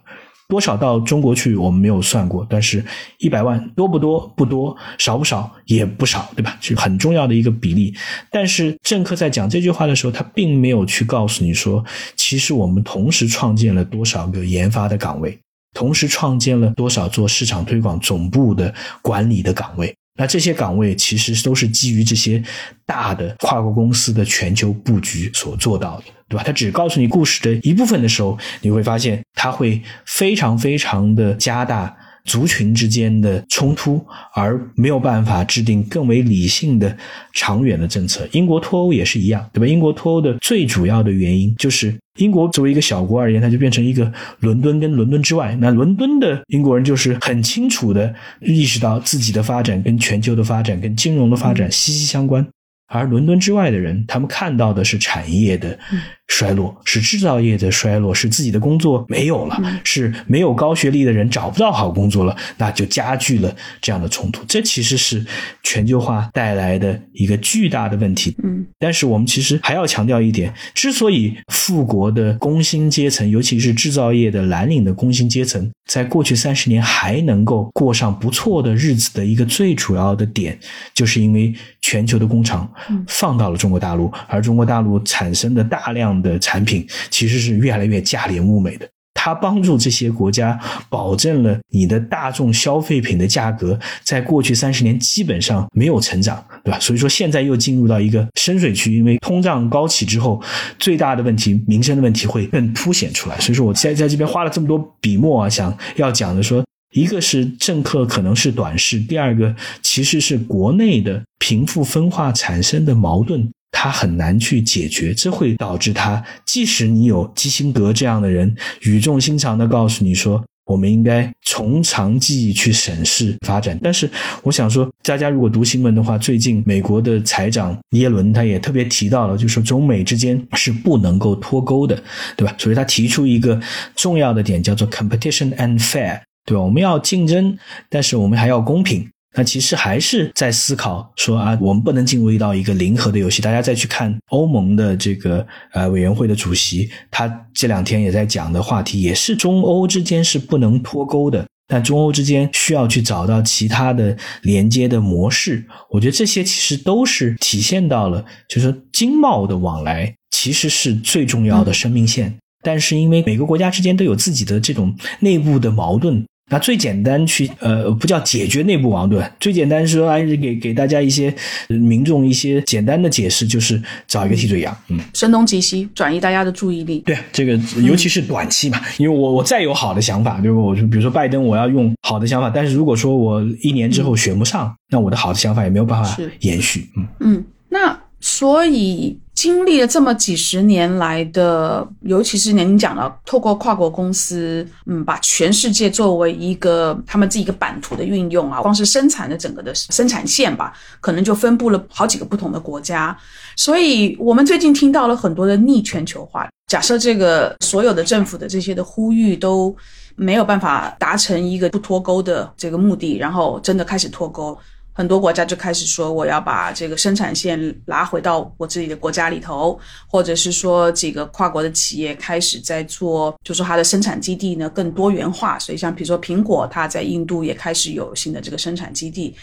多少到中国去我们没有算过，但是一百万多不多？不多，少不少？也不少，对吧？是很重要的一个比例。但是政客在讲这句话的时候，他并没有去告诉你说，其实我们同时创建了多少个研发的岗位。同时创建了多少做市场推广总部的管理的岗位？那这些岗位其实都是基于这些大的跨国公司的全球布局所做到的，对吧？他只告诉你故事的一部分的时候，你会发现他会非常非常的加大。族群之间的冲突，而没有办法制定更为理性的、长远的政策。英国脱欧也是一样，对吧？英国脱欧的最主要的原因就是，英国作为一个小国而言，它就变成一个伦敦跟伦敦之外。那伦敦的英国人就是很清楚的意识到自己的发展跟全球的发展、跟金融的发展息息相关。而伦敦之外的人，他们看到的是产业的衰落，是制造业的衰落，是自己的工作没有了，是没有高学历的人找不到好工作了，那就加剧了这样的冲突。这其实是全球化带来的一个巨大的问题。嗯，但是我们其实还要强调一点：之所以富国的工薪阶层，尤其是制造业的蓝领的工薪阶层，在过去三十年还能够过上不错的日子的一个最主要的点，就是因为全球的工厂。放到了中国大陆，而中国大陆产生的大量的产品其实是越来越价廉物美的。它帮助这些国家保证了你的大众消费品的价格在过去三十年基本上没有成长，对吧？所以说现在又进入到一个深水区，因为通胀高起之后，最大的问题民生的问题会更凸显出来。所以说我在在这边花了这么多笔墨啊，想要讲的说。一个是政客可能是短视，第二个其实是国内的贫富分化产生的矛盾，他很难去解决，这会导致他即使你有基辛格这样的人语重心长的告诉你说，我们应该从长计议去审视发展，但是我想说，大家如果读新闻的话，最近美国的财长耶伦他也特别提到了，就说中美之间是不能够脱钩的，对吧？所以他提出一个重要的点叫做 competition and fair。对吧？我们要竞争，但是我们还要公平。那其实还是在思考说啊，我们不能进入到一个零和的游戏。大家再去看欧盟的这个呃委员会的主席，他这两天也在讲的话题，也是中欧之间是不能脱钩的。但中欧之间需要去找到其他的连接的模式。我觉得这些其实都是体现到了，就是说经贸的往来其实是最重要的生命线。但是因为每个国家之间都有自己的这种内部的矛盾。那最简单去呃不叫解决内部矛盾，最简单说还是给给大家一些民众一些简单的解释，就是找一个替罪羊，嗯，声东击西，转移大家的注意力。对，这个尤其是短期嘛，因为我我再有好的想法，对吧？我就比如说拜登，我要用好的想法，但是如果说我一年之后选不上，那我的好的想法也没有办法延续。嗯嗯，那所以。经历了这么几十年来的，尤其是您讲的，透过跨国公司，嗯，把全世界作为一个他们自己一个版图的运用啊，光是生产的整个的生产线吧，可能就分布了好几个不同的国家。所以，我们最近听到了很多的逆全球化。假设这个所有的政府的这些的呼吁都没有办法达成一个不脱钩的这个目的，然后真的开始脱钩。很多国家就开始说，我要把这个生产线拉回到我自己的国家里头，或者是说几个跨国的企业开始在做，就说它的生产基地呢更多元化。所以像比如说苹果，它在印度也开始有新的这个生产基地。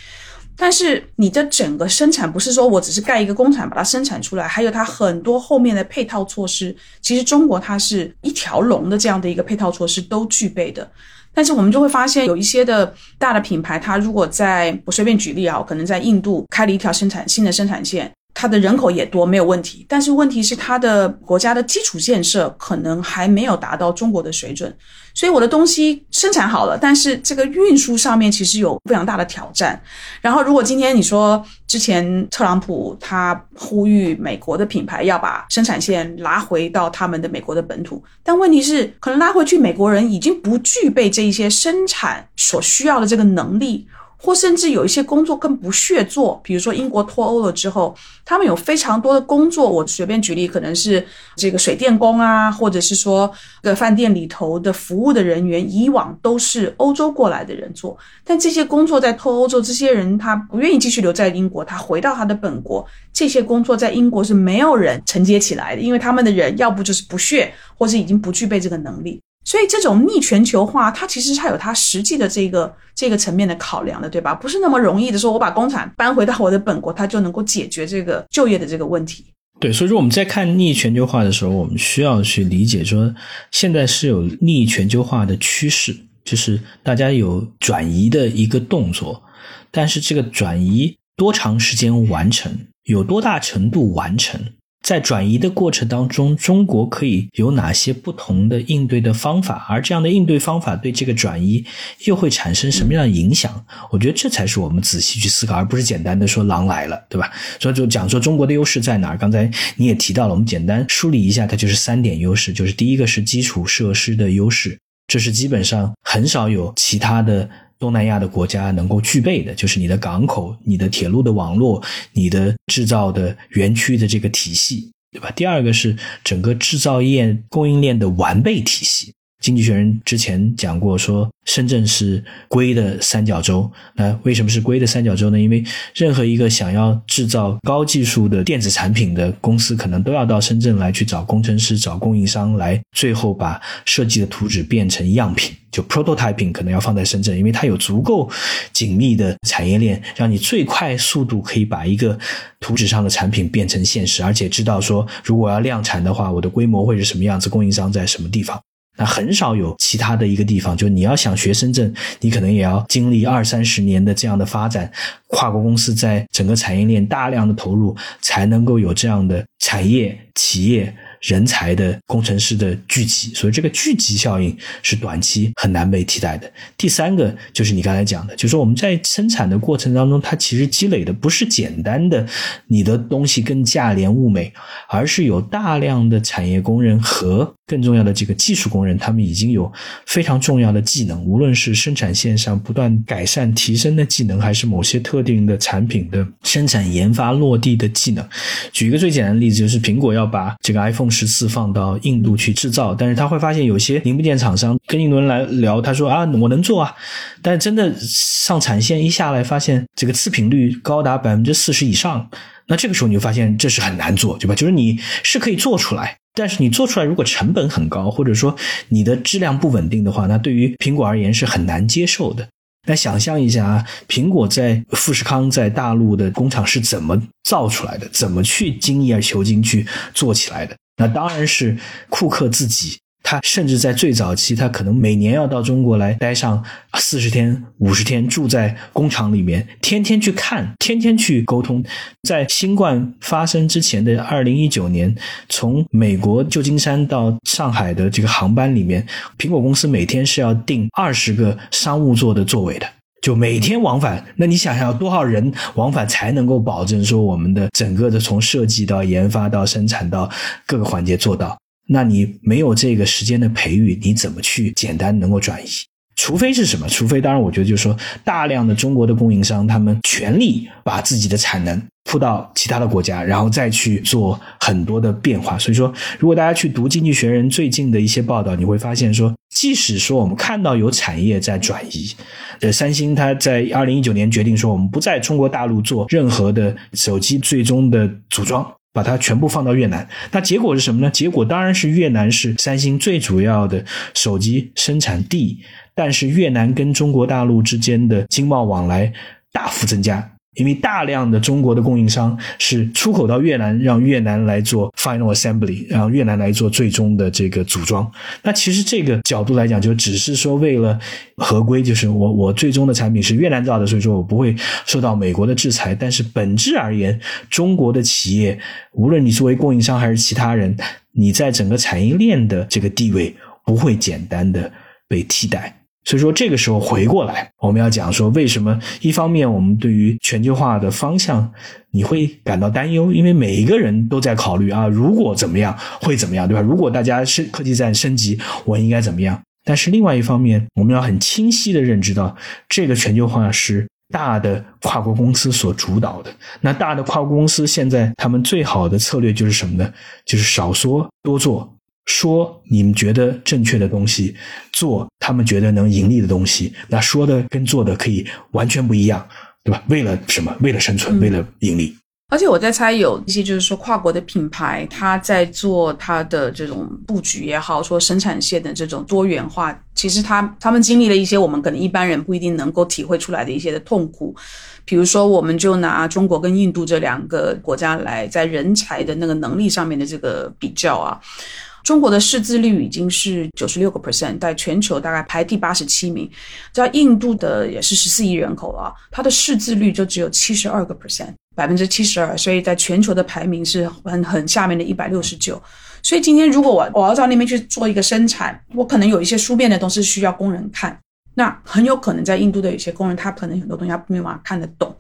但是你的整个生产不是说我只是盖一个工厂把它生产出来，还有它很多后面的配套措施。其实中国它是一条龙的这样的一个配套措施都具备的。但是我们就会发现，有一些的大的品牌，它如果在我随便举例啊，可能在印度开了一条生产新的生产线。它的人口也多，没有问题。但是问题是，它的国家的基础建设可能还没有达到中国的水准，所以我的东西生产好了，但是这个运输上面其实有非常大的挑战。然后，如果今天你说之前特朗普他呼吁美国的品牌要把生产线拉回到他们的美国的本土，但问题是，可能拉回去，美国人已经不具备这一些生产所需要的这个能力。或甚至有一些工作更不屑做，比如说英国脱欧了之后，他们有非常多的工作。我随便举例，可能是这个水电工啊，或者是说个饭店里头的服务的人员，以往都是欧洲过来的人做。但这些工作在脱欧之后，这些人他不愿意继续留在英国，他回到他的本国，这些工作在英国是没有人承接起来的，因为他们的人要不就是不屑，或者已经不具备这个能力。所以这种逆全球化，它其实它有它实际的这个这个层面的考量的，对吧？不是那么容易的说，我把工厂搬回到我的本国，它就能够解决这个就业的这个问题。对，所以说我们在看逆全球化的时候，我们需要去理解说，现在是有逆全球化的趋势，就是大家有转移的一个动作。但是这个转移多长时间完成，有多大程度完成？在转移的过程当中，中国可以有哪些不同的应对的方法？而这样的应对方法对这个转移又会产生什么样的影响？我觉得这才是我们仔细去思考，而不是简单的说“狼来了”，对吧？所以就讲说中国的优势在哪儿？刚才你也提到了，我们简单梳理一下，它就是三点优势，就是第一个是基础设施的优势，这是基本上很少有其他的。东南亚的国家能够具备的，就是你的港口、你的铁路的网络、你的制造的园区的这个体系，对吧？第二个是整个制造业供应链的完备体系。经济学人之前讲过，说深圳是硅的三角洲。那为什么是硅的三角洲呢？因为任何一个想要制造高技术的电子产品的公司，可能都要到深圳来去找工程师、找供应商，来最后把设计的图纸变成样品。就 prototyping 可能要放在深圳，因为它有足够紧密的产业链，让你最快速度可以把一个图纸上的产品变成现实，而且知道说，如果要量产的话，我的规模会是什么样子，供应商在什么地方。那很少有其他的一个地方，就你要想学深圳，你可能也要经历二三十年的这样的发展，跨国公司在整个产业链大量的投入，才能够有这样的产业企业。人才的工程师的聚集，所以这个聚集效应是短期很难被替代的。第三个就是你刚才讲的，就是我们在生产的过程当中，它其实积累的不是简单的你的东西更价廉物美，而是有大量的产业工人和更重要的这个技术工人，他们已经有非常重要的技能，无论是生产线上不断改善提升的技能，还是某些特定的产品的生产研发落地的技能。举一个最简单的例子，就是苹果要把这个 iPhone。十四放到印度去制造，但是他会发现有些零部件厂商跟印度人来聊，他说啊，我能做啊，但真的上产线一下来，发现这个次品率高达百分之四十以上，那这个时候你就发现这是很难做，对吧？就是你是可以做出来，但是你做出来如果成本很高，或者说你的质量不稳定的话，那对于苹果而言是很难接受的。那想象一下啊，苹果在富士康在大陆的工厂是怎么造出来的？怎么去精益求精去做起来的？那当然是库克自己，他甚至在最早期，他可能每年要到中国来待上四十天、五十天，住在工厂里面，天天去看，天天去沟通。在新冠发生之前的二零一九年，从美国旧金山到上海的这个航班里面，苹果公司每天是要订二十个商务座的座位的。就每天往返，那你想想多少人往返才能够保证说我们的整个的从设计到研发到生产到各个环节做到？那你没有这个时间的培育，你怎么去简单能够转移？除非是什么？除非当然，我觉得就是说，大量的中国的供应商他们全力把自己的产能铺到其他的国家，然后再去做很多的变化。所以说，如果大家去读《经济学人》最近的一些报道，你会发现说。即使说我们看到有产业在转移，呃，三星它在二零一九年决定说，我们不在中国大陆做任何的手机最终的组装，把它全部放到越南。那结果是什么呢？结果当然是越南是三星最主要的手机生产地，但是越南跟中国大陆之间的经贸往来大幅增加。因为大量的中国的供应商是出口到越南，让越南来做 final assembly，让越南来做最终的这个组装。那其实这个角度来讲，就只是说为了合规，就是我我最终的产品是越南造的，所以说我不会受到美国的制裁。但是本质而言，中国的企业，无论你作为供应商还是其他人，你在整个产业链的这个地位不会简单的被替代。所以说，这个时候回过来，我们要讲说，为什么一方面我们对于全球化的方向你会感到担忧？因为每一个人都在考虑啊，如果怎么样会怎么样，对吧？如果大家是科技战升级，我应该怎么样？但是另外一方面，我们要很清晰的认知到，这个全球化是大的跨国公司所主导的。那大的跨国公司现在他们最好的策略就是什么呢？就是少说多做。说你们觉得正确的东西，做他们觉得能盈利的东西，那说的跟做的可以完全不一样，对吧？为了什么？为了生存，为了盈利。而且我在猜，有一些就是说跨国的品牌，它在做它的这种布局也好，说生产线的这种多元化，其实他他们经历了一些我们可能一般人不一定能够体会出来的一些的痛苦。比如说，我们就拿中国跟印度这两个国家来在人才的那个能力上面的这个比较啊。中国的识字率已经是九十六个 percent，在全球大概排第八十七名。在印度的也是十四亿人口啊，它的识字率就只有七十二个 percent，百分之七十二，所以在全球的排名是很很下面的一百六十九。所以今天如果我我要到那边去做一个生产，我可能有一些书面的东西需要工人看，那很有可能在印度的有些工人他可能很多东西他没有办法看得懂。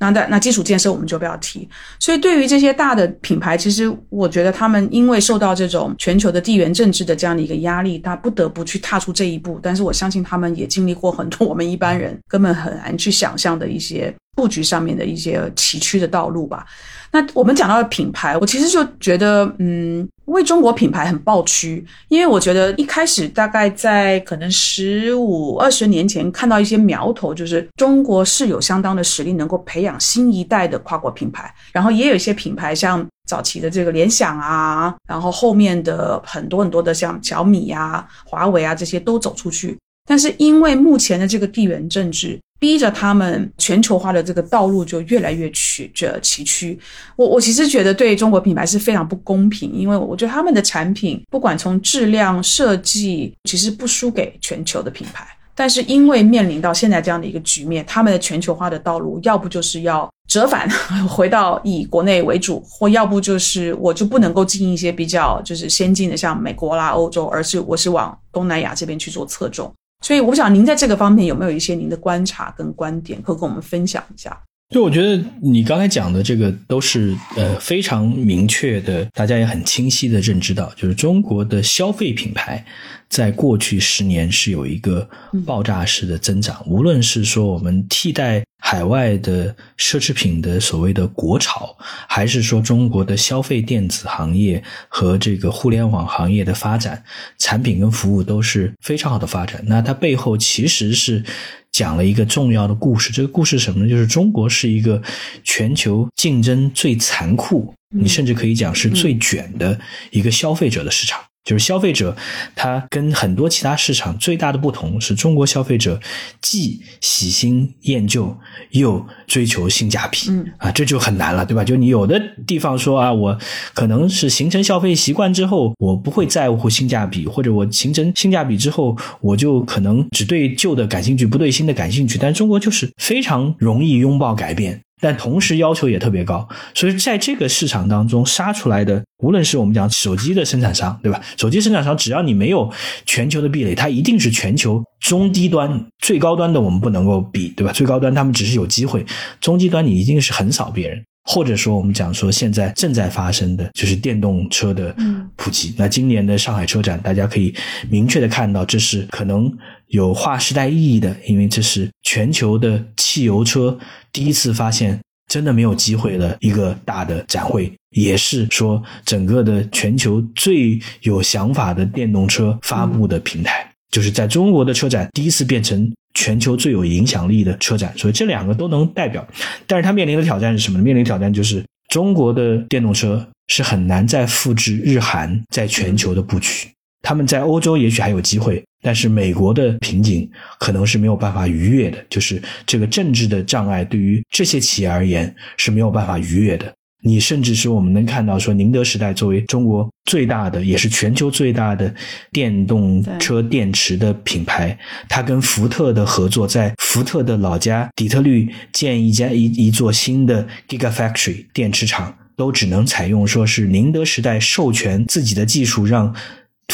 那的那基础建设我们就不要提。所以对于这些大的品牌，其实我觉得他们因为受到这种全球的地缘政治的这样的一个压力，他不得不去踏出这一步。但是我相信他们也经历过很多我们一般人根本很难去想象的一些布局上面的一些崎岖的道路吧。那我们讲到的品牌，我其实就觉得，嗯，为中国品牌很抱屈，因为我觉得一开始大概在可能十五二十年前看到一些苗头，就是中国是有相当的实力能够培养新一代的跨国品牌，然后也有一些品牌像早期的这个联想啊，然后后面的很多很多的像小米啊、华为啊这些都走出去，但是因为目前的这个地缘政治。逼着他们全球化的这个道路就越来越曲折崎岖。我我其实觉得对中国品牌是非常不公平，因为我觉得他们的产品不管从质量设计，其实不输给全球的品牌。但是因为面临到现在这样的一个局面，他们的全球化的道路，要不就是要折返 回到以国内为主，或要不就是我就不能够进一些比较就是先进的像美国啦、欧洲，而是我是往东南亚这边去做侧重。所以，我想您在这个方面有没有一些您的观察跟观点，可跟我们分享一下？就我觉得你刚才讲的这个都是呃非常明确的，大家也很清晰的认知到，就是中国的消费品牌在过去十年是有一个爆炸式的增长，无论是说我们替代。海外的奢侈品的所谓的国潮，还是说中国的消费电子行业和这个互联网行业的发展，产品跟服务都是非常好的发展。那它背后其实是讲了一个重要的故事。这个故事什么呢？就是中国是一个全球竞争最残酷，你甚至可以讲是最卷的一个消费者的市场。就是消费者，他跟很多其他市场最大的不同是中国消费者既喜新厌旧又追求性价比。嗯啊，这就很难了，对吧？就你有的地方说啊，我可能是形成消费习惯之后，我不会在乎性价比，或者我形成性价比之后，我就可能只对旧的感兴趣，不对新的感兴趣。但中国就是非常容易拥抱改变。但同时要求也特别高，所以在这个市场当中杀出来的，无论是我们讲手机的生产商，对吧？手机生产商只要你没有全球的壁垒，它一定是全球中低端、最高端的，我们不能够比，对吧？最高端他们只是有机会，中低端你一定是横扫别人。或者说，我们讲说现在正在发生的就是电动车的普及。那今年的上海车展，大家可以明确的看到，这是可能有划时代意义的，因为这是全球的汽油车第一次发现真的没有机会的一个大的展会，也是说整个的全球最有想法的电动车发布的平台，就是在中国的车展第一次变成。全球最有影响力的车展，所以这两个都能代表。但是它面临的挑战是什么呢？面临挑战就是中国的电动车是很难再复制日韩在全球的布局。他们在欧洲也许还有机会，但是美国的瓶颈可能是没有办法逾越的。就是这个政治的障碍对于这些企业而言是没有办法逾越的。你甚至是我们能看到，说宁德时代作为中国最大的，也是全球最大的电动车电池的品牌，它跟福特的合作，在福特的老家底特律建一家一一座新的 Gigafactory 电池厂，都只能采用说是宁德时代授权自己的技术，让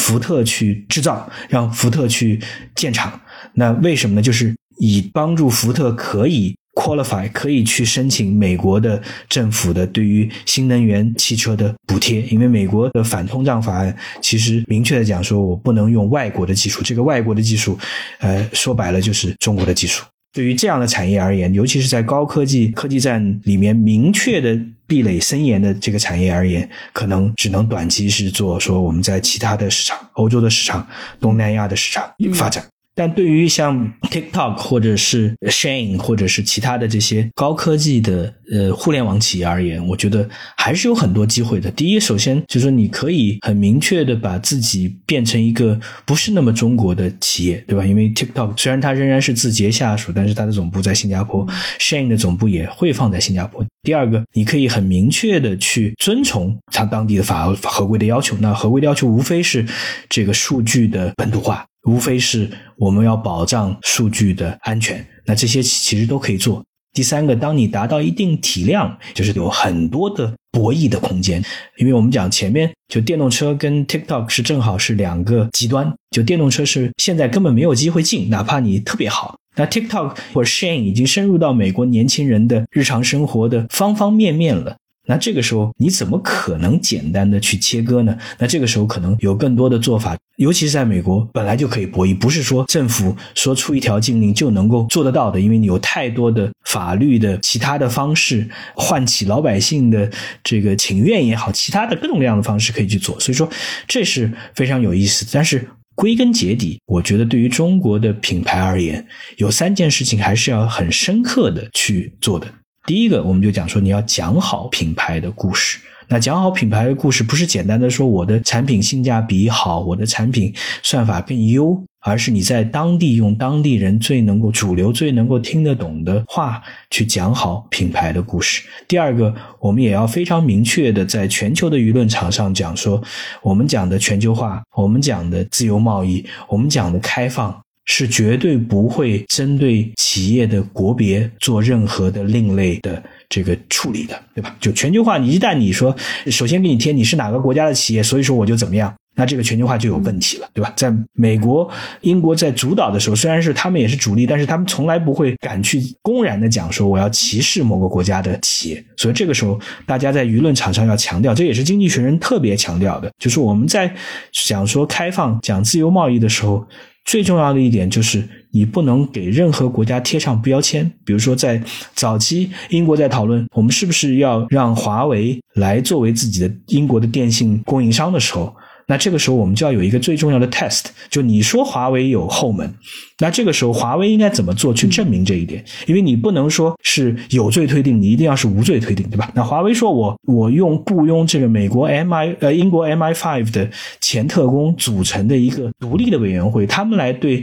福特去制造，让福特去建厂。那为什么呢？就是以帮助福特可以。qualify 可以去申请美国的政府的对于新能源汽车的补贴，因为美国的反通胀法案其实明确的讲说，我不能用外国的技术，这个外国的技术，呃，说白了就是中国的技术。对于这样的产业而言，尤其是在高科技科技战里面明确的壁垒森严的这个产业而言，可能只能短期是做说我们在其他的市场，欧洲的市场、东南亚的市场发展。但对于像 TikTok 或者是 Shane 或者是其他的这些高科技的呃互联网企业而言，我觉得还是有很多机会的。第一，首先就是说你可以很明确的把自己变成一个不是那么中国的企业，对吧？因为 TikTok 虽然它仍然是字节下属，但是它的总部在新加坡，Shane 的总部也会放在新加坡。第二个，你可以很明确的去遵从它当地的法合规的要求。那合规的要求无非是这个数据的本土化。无非是我们要保障数据的安全，那这些其实都可以做。第三个，当你达到一定体量，就是有很多的博弈的空间，因为我们讲前面就电动车跟 TikTok 是正好是两个极端，就电动车是现在根本没有机会进，哪怕你特别好。那 TikTok 或者 Shane 已经深入到美国年轻人的日常生活的方方面面了。那这个时候你怎么可能简单的去切割呢？那这个时候可能有更多的做法，尤其是在美国本来就可以博弈，不是说政府说出一条禁令就能够做得到的，因为你有太多的法律的其他的方式，唤起老百姓的这个请愿也好，其他的各种各样的方式可以去做，所以说这是非常有意思。但是归根结底，我觉得对于中国的品牌而言，有三件事情还是要很深刻的去做的。第一个，我们就讲说你要讲好品牌的故事。那讲好品牌的故事，不是简单的说我的产品性价比好，我的产品算法更优，而是你在当地用当地人最能够主流、最能够听得懂的话去讲好品牌的故事。第二个，我们也要非常明确的在全球的舆论场上讲说，我们讲的全球化，我们讲的自由贸易，我们讲的开放。是绝对不会针对企业的国别做任何的另类的这个处理的，对吧？就全球化，你一旦你说首先给你贴你是哪个国家的企业，所以说我就怎么样，那这个全球化就有问题了，对吧？在美国、英国在主导的时候，虽然是他们也是主力，但是他们从来不会敢去公然的讲说我要歧视某个国家的企业，所以这个时候大家在舆论场上要强调，这也是经济学人特别强调的，就是我们在讲说开放、讲自由贸易的时候。最重要的一点就是，你不能给任何国家贴上标签。比如说，在早期，英国在讨论我们是不是要让华为来作为自己的英国的电信供应商的时候。那这个时候我们就要有一个最重要的 test，就你说华为有后门，那这个时候华为应该怎么做去证明这一点？因为你不能说是有罪推定，你一定要是无罪推定，对吧？那华为说我我用雇佣这个美国 MI 呃英国 MI5 的前特工组成的一个独立的委员会，他们来对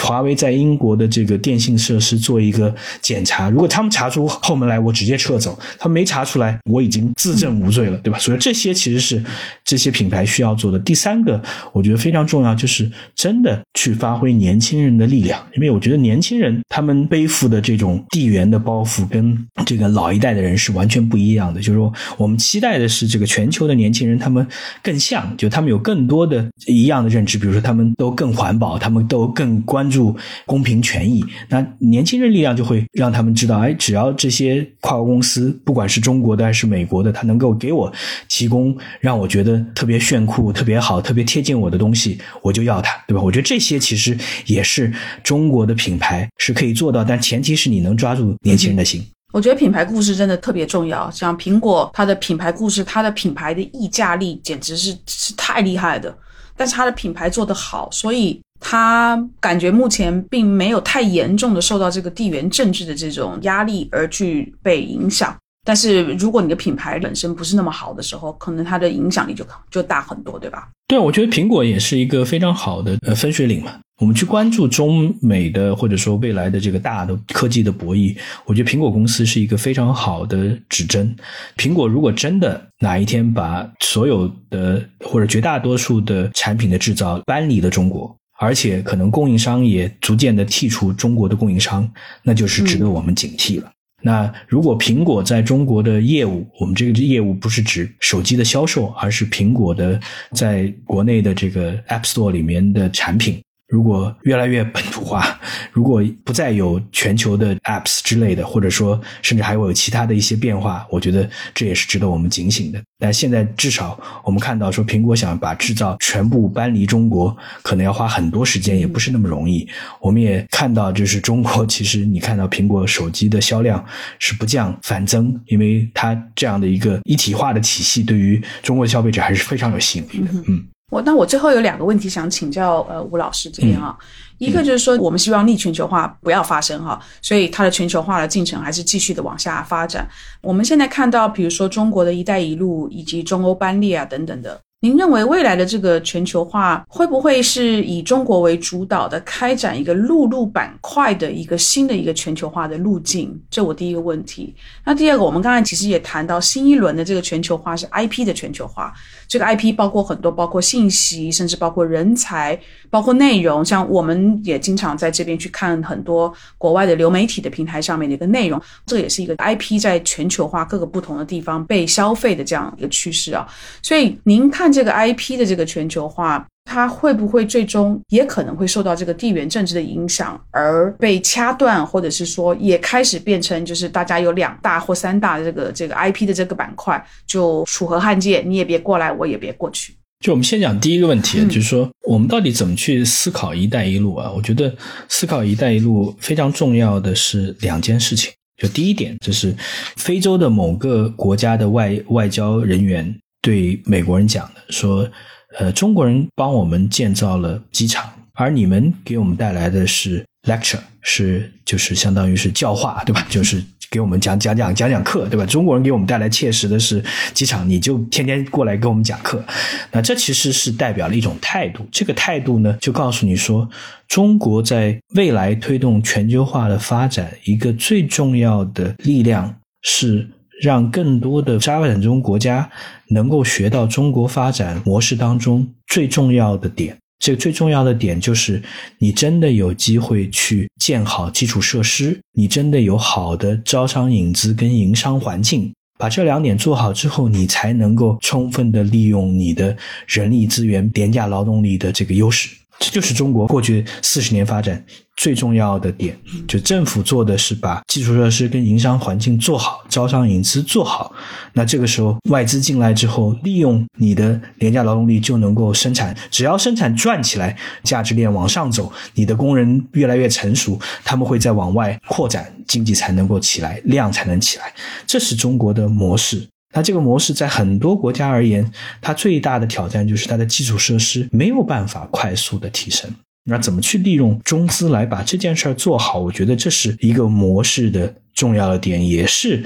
华为在英国的这个电信设施做一个检查。如果他们查出后门来，我直接撤走；他没查出来，我已经自证无罪了，对吧？所以这些其实是这些品牌需要做的。第三个，我觉得非常重要，就是真的去发挥年轻人的力量，因为我觉得年轻人他们背负的这种地缘的包袱，跟这个老一代的人是完全不一样的。就是说，我们期待的是这个全球的年轻人，他们更像，就他们有更多的一样的认知，比如说他们都更环保，他们都更关注公平权益。那年轻人力量就会让他们知道，哎，只要这些跨国公司，不管是中国的还是美国的，他能够给我提供让我觉得特别炫酷、特别。别好，特别贴近我的东西，我就要它，对吧？我觉得这些其实也是中国的品牌是可以做到，但前提是你能抓住年轻人的心。我觉得品牌故事真的特别重要，像苹果，它的品牌故事，它的品牌的溢价力简直是是太厉害的。但是它的品牌做得好，所以它感觉目前并没有太严重的受到这个地缘政治的这种压力而去被影响。但是如果你的品牌本身不是那么好的时候，可能它的影响力就就大很多，对吧？对，我觉得苹果也是一个非常好的呃分水岭嘛。我们去关注中美的或者说未来的这个大的科技的博弈，我觉得苹果公司是一个非常好的指针。苹果如果真的哪一天把所有的或者绝大多数的产品的制造搬离了中国，而且可能供应商也逐渐的剔除中国的供应商，那就是值得我们警惕了。那如果苹果在中国的业务，我们这个业务不是指手机的销售，而是苹果的在国内的这个 App Store 里面的产品。如果越来越本土化，如果不再有全球的 apps 之类的，或者说甚至还会有其他的一些变化，我觉得这也是值得我们警醒的。但现在至少我们看到说，苹果想把制造全部搬离中国，可能要花很多时间，也不是那么容易。我们也看到，就是中国其实你看到苹果手机的销量是不降反增，因为它这样的一个一体化的体系，对于中国的消费者还是非常有吸引力的。嗯。我那我最后有两个问题想请教呃吴老师这边啊，一个就是说我们希望逆全球化不要发生哈，所以它的全球化的进程还是继续的往下发展。我们现在看到，比如说中国的一带一路以及中欧班列啊等等的。您认为未来的这个全球化会不会是以中国为主导的开展一个陆路板块的一个新的一个全球化的路径？这我第一个问题。那第二个，我们刚才其实也谈到新一轮的这个全球化是 IP 的全球化，这个 IP 包括很多，包括信息，甚至包括人才，包括内容。像我们也经常在这边去看很多国外的流媒体的平台上面的一个内容，这也是一个 IP 在全球化各个不同的地方被消费的这样一个趋势啊。所以您看。这个 IP 的这个全球化，它会不会最终也可能会受到这个地缘政治的影响而被掐断，或者是说也开始变成就是大家有两大或三大的这个这个 IP 的这个板块，就楚河汉界，你也别过来，我也别过去。就我们先讲第一个问题，就是说我们到底怎么去思考“一带一路”啊？我觉得思考“一带一路”非常重要的是两件事情。就第一点，就是非洲的某个国家的外外交人员。对美国人讲的说，呃，中国人帮我们建造了机场，而你们给我们带来的是 lecture，是就是相当于是教化，对吧？就是给我们讲讲讲讲讲课，对吧？中国人给我们带来切实的是机场，你就天天过来给我们讲课，那这其实是代表了一种态度。这个态度呢，就告诉你说，中国在未来推动全球化的发展，一个最重要的力量是。让更多的发展中国家能够学到中国发展模式当中最重要的点。这个最重要的点就是，你真的有机会去建好基础设施，你真的有好的招商引资跟营商环境。把这两点做好之后，你才能够充分的利用你的人力资源、廉价劳动力的这个优势。这就是中国过去四十年发展最重要的点，就政府做的是把基础设施跟营商环境做好，招商引资做好。那这个时候外资进来之后，利用你的廉价劳动力就能够生产。只要生产转起来，价值链往上走，你的工人越来越成熟，他们会再往外扩展，经济才能够起来，量才能起来。这是中国的模式。那这个模式在很多国家而言，它最大的挑战就是它的基础设施没有办法快速的提升。那怎么去利用中资来把这件事儿做好？我觉得这是一个模式的重要的点，也是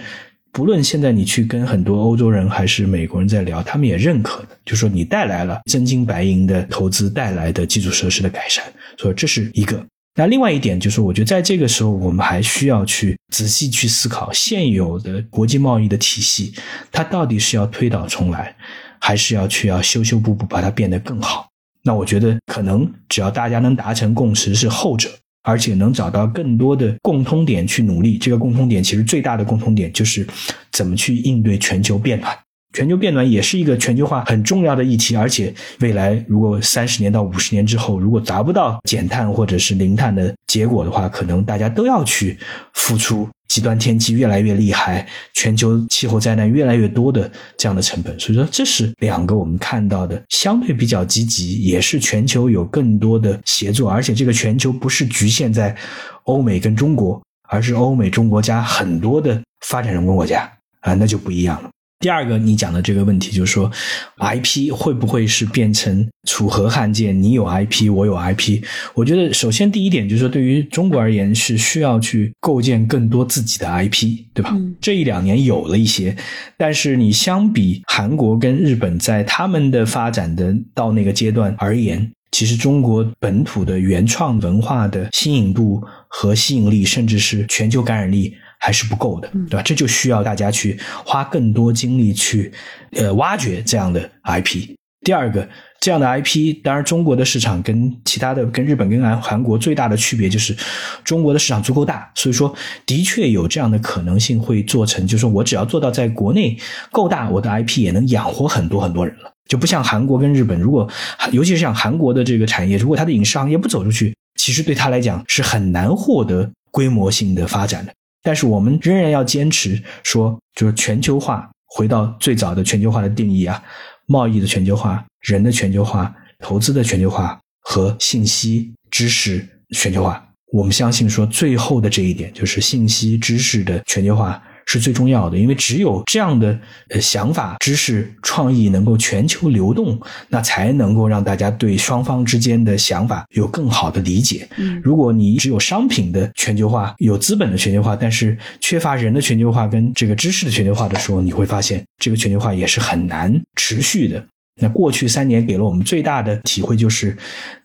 不论现在你去跟很多欧洲人还是美国人在聊，他们也认可的，就说你带来了真金白银的投资带来的基础设施的改善，所以这是一个。那另外一点就是，我觉得在这个时候，我们还需要去仔细去思考现有的国际贸易的体系，它到底是要推倒重来，还是要去要修修补补把它变得更好？那我觉得可能只要大家能达成共识是后者，而且能找到更多的共通点去努力。这个共通点其实最大的共通点就是怎么去应对全球变暖。全球变暖也是一个全球化很重要的议题，而且未来如果三十年到五十年之后，如果达不到减碳或者是零碳的结果的话，可能大家都要去付出极端天气越来越厉害、全球气候灾难越来越多的这样的成本。所以说，这是两个我们看到的相对比较积极，也是全球有更多的协作，而且这个全球不是局限在欧美跟中国，而是欧美、中国加很多的发展中国家啊，那就不一样了。第二个，你讲的这个问题就是说，IP 会不会是变成楚河汉界？你有 IP，我有 IP。我觉得，首先第一点就是说，对于中国而言，是需要去构建更多自己的 IP，对吧？这一两年有了一些，但是你相比韩国跟日本，在他们的发展的到那个阶段而言，其实中国本土的原创文化的新颖度和吸引力，甚至是全球感染力。还是不够的，对吧？这就需要大家去花更多精力去，呃，挖掘这样的 IP。第二个，这样的 IP，当然中国的市场跟其他的、跟日本、跟韩韩国最大的区别就是，中国的市场足够大，所以说的确有这样的可能性会做成，就是说我只要做到在国内够大，我的 IP 也能养活很多很多人了，就不像韩国跟日本，如果尤其是像韩国的这个产业，如果它的影视行业不走出去，其实对他来讲是很难获得规模性的发展的。但是我们仍然要坚持说，就是全球化，回到最早的全球化的定义啊，贸易的全球化、人的全球化、投资的全球化和信息知识全球化。我们相信说，最后的这一点就是信息知识的全球化，是最重要的，因为只有这样的呃想法、知识、创意能够全球流动，那才能够让大家对双方之间的想法有更好的理解。嗯如果你只有商品的全球化、有资本的全球化，但是缺乏人的全球化跟这个知识的全球化的时候，你会发现这个全球化也是很难持续的。那过去三年给了我们最大的体会就是，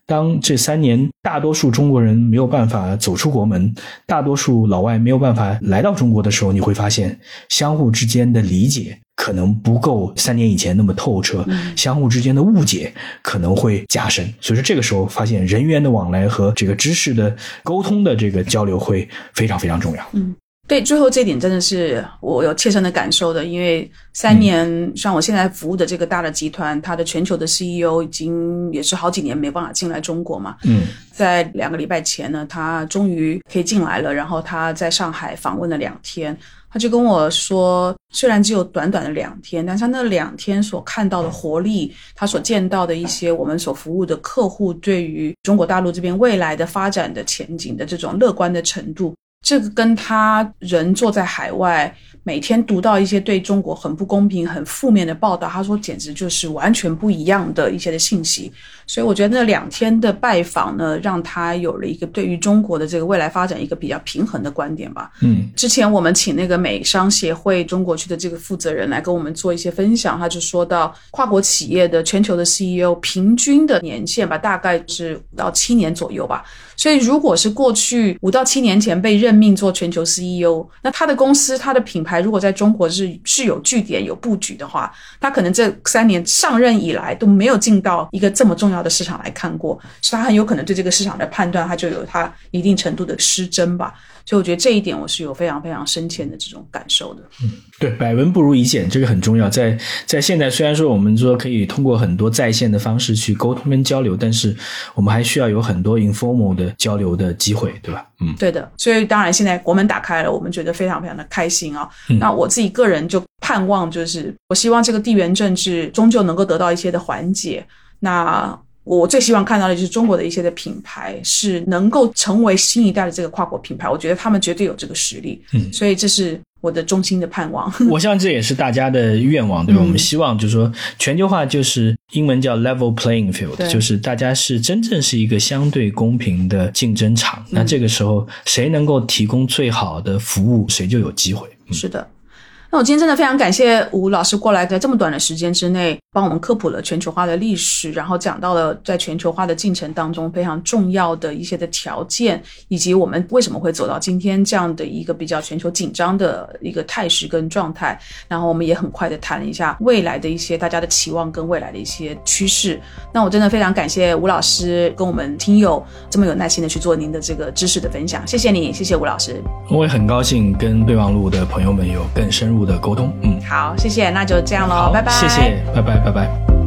当这三年大多数中国人没有办法走出国门，大多数老外没有办法来到中国的时候，你会发现相互之间的理解可能不够三年以前那么透彻，相互之间的误解可能会加深。所以说这个时候发现人员的往来和这个知识的沟通的这个交流会非常非常重要。对，最后这点真的是我有切身的感受的，因为三年，像我现在服务的这个大的集团，它的全球的 CEO 已经也是好几年没办法进来中国嘛。嗯在两个礼拜前呢，他终于可以进来了，然后他在上海访问了两天，他就跟我说，虽然只有短短的两天，但是他那两天所看到的活力，他所见到的一些我们所服务的客户对于中国大陆这边未来的发展的前景的这种乐观的程度，这个跟他人坐在海外，每天读到一些对中国很不公平、很负面的报道，他说简直就是完全不一样的一些的信息。所以我觉得那两天的拜访呢，让他有了一个对于中国的这个未来发展一个比较平衡的观点吧。嗯之前我们请那个美商协会中国区的这个负责人来跟我们做一些分享，他就说到跨国企业的全球的 CEO 平均的年限吧，大概是五到七年左右吧。所以如果是过去五到七年前被任命做全球 CEO，那他的公司、他的品牌如果在中国是是有据点、有布局的话，他可能这三年上任以来都没有进到一个这么重要的市场来看过，所以他很有可能对这个市场的判断，他就有他一定程度的失真吧。所以我觉得这一点我是有非常非常深切的这种感受的。嗯对，百闻不如一见，这个很重要。在在现在，虽然说我们说可以通过很多在线的方式去沟通跟交流，但是我们还需要有很多 informal 的交流的机会，对吧？嗯对的，所以当然现在国门打开了，我们觉得非常非常的开心啊、那我自己个人就盼望，就是我希望这个地缘政治终究能够得到一些的缓解。那我最希望看到的就是中国的一些的品牌是能够成为新一代的这个跨国品牌，我觉得他们绝对有这个实力。嗯所以这是我的衷心的盼望。我相信这也是大家的愿望，对吧？嗯我们希望就是说，全球化就是英文叫 level playing field，就是大家是真正是一个相对公平的竞争场。那这个时候，谁能够提供最好的服务，谁就有机会。嗯是的。那我今天真的非常感谢吴老师过来，在这么短的时间之内帮我们科普了全球化的历史，然后讲到了在全球化的进程当中非常重要的一些的条件，以及我们为什么会走到今天这样的一个比较全球紧张的一个态势跟状态。然后我们也很快的谈了一下未来的一些大家的期望跟未来的一些趋势。那我真的非常感谢吴老师跟我们听友这么有耐心的去做您的这个知识的分享，谢谢你，谢谢吴老师。我也很高兴跟备忘录的朋友们有更深入的沟通。嗯，好，谢谢，那就这样喽，拜拜。谢谢，拜拜，拜拜。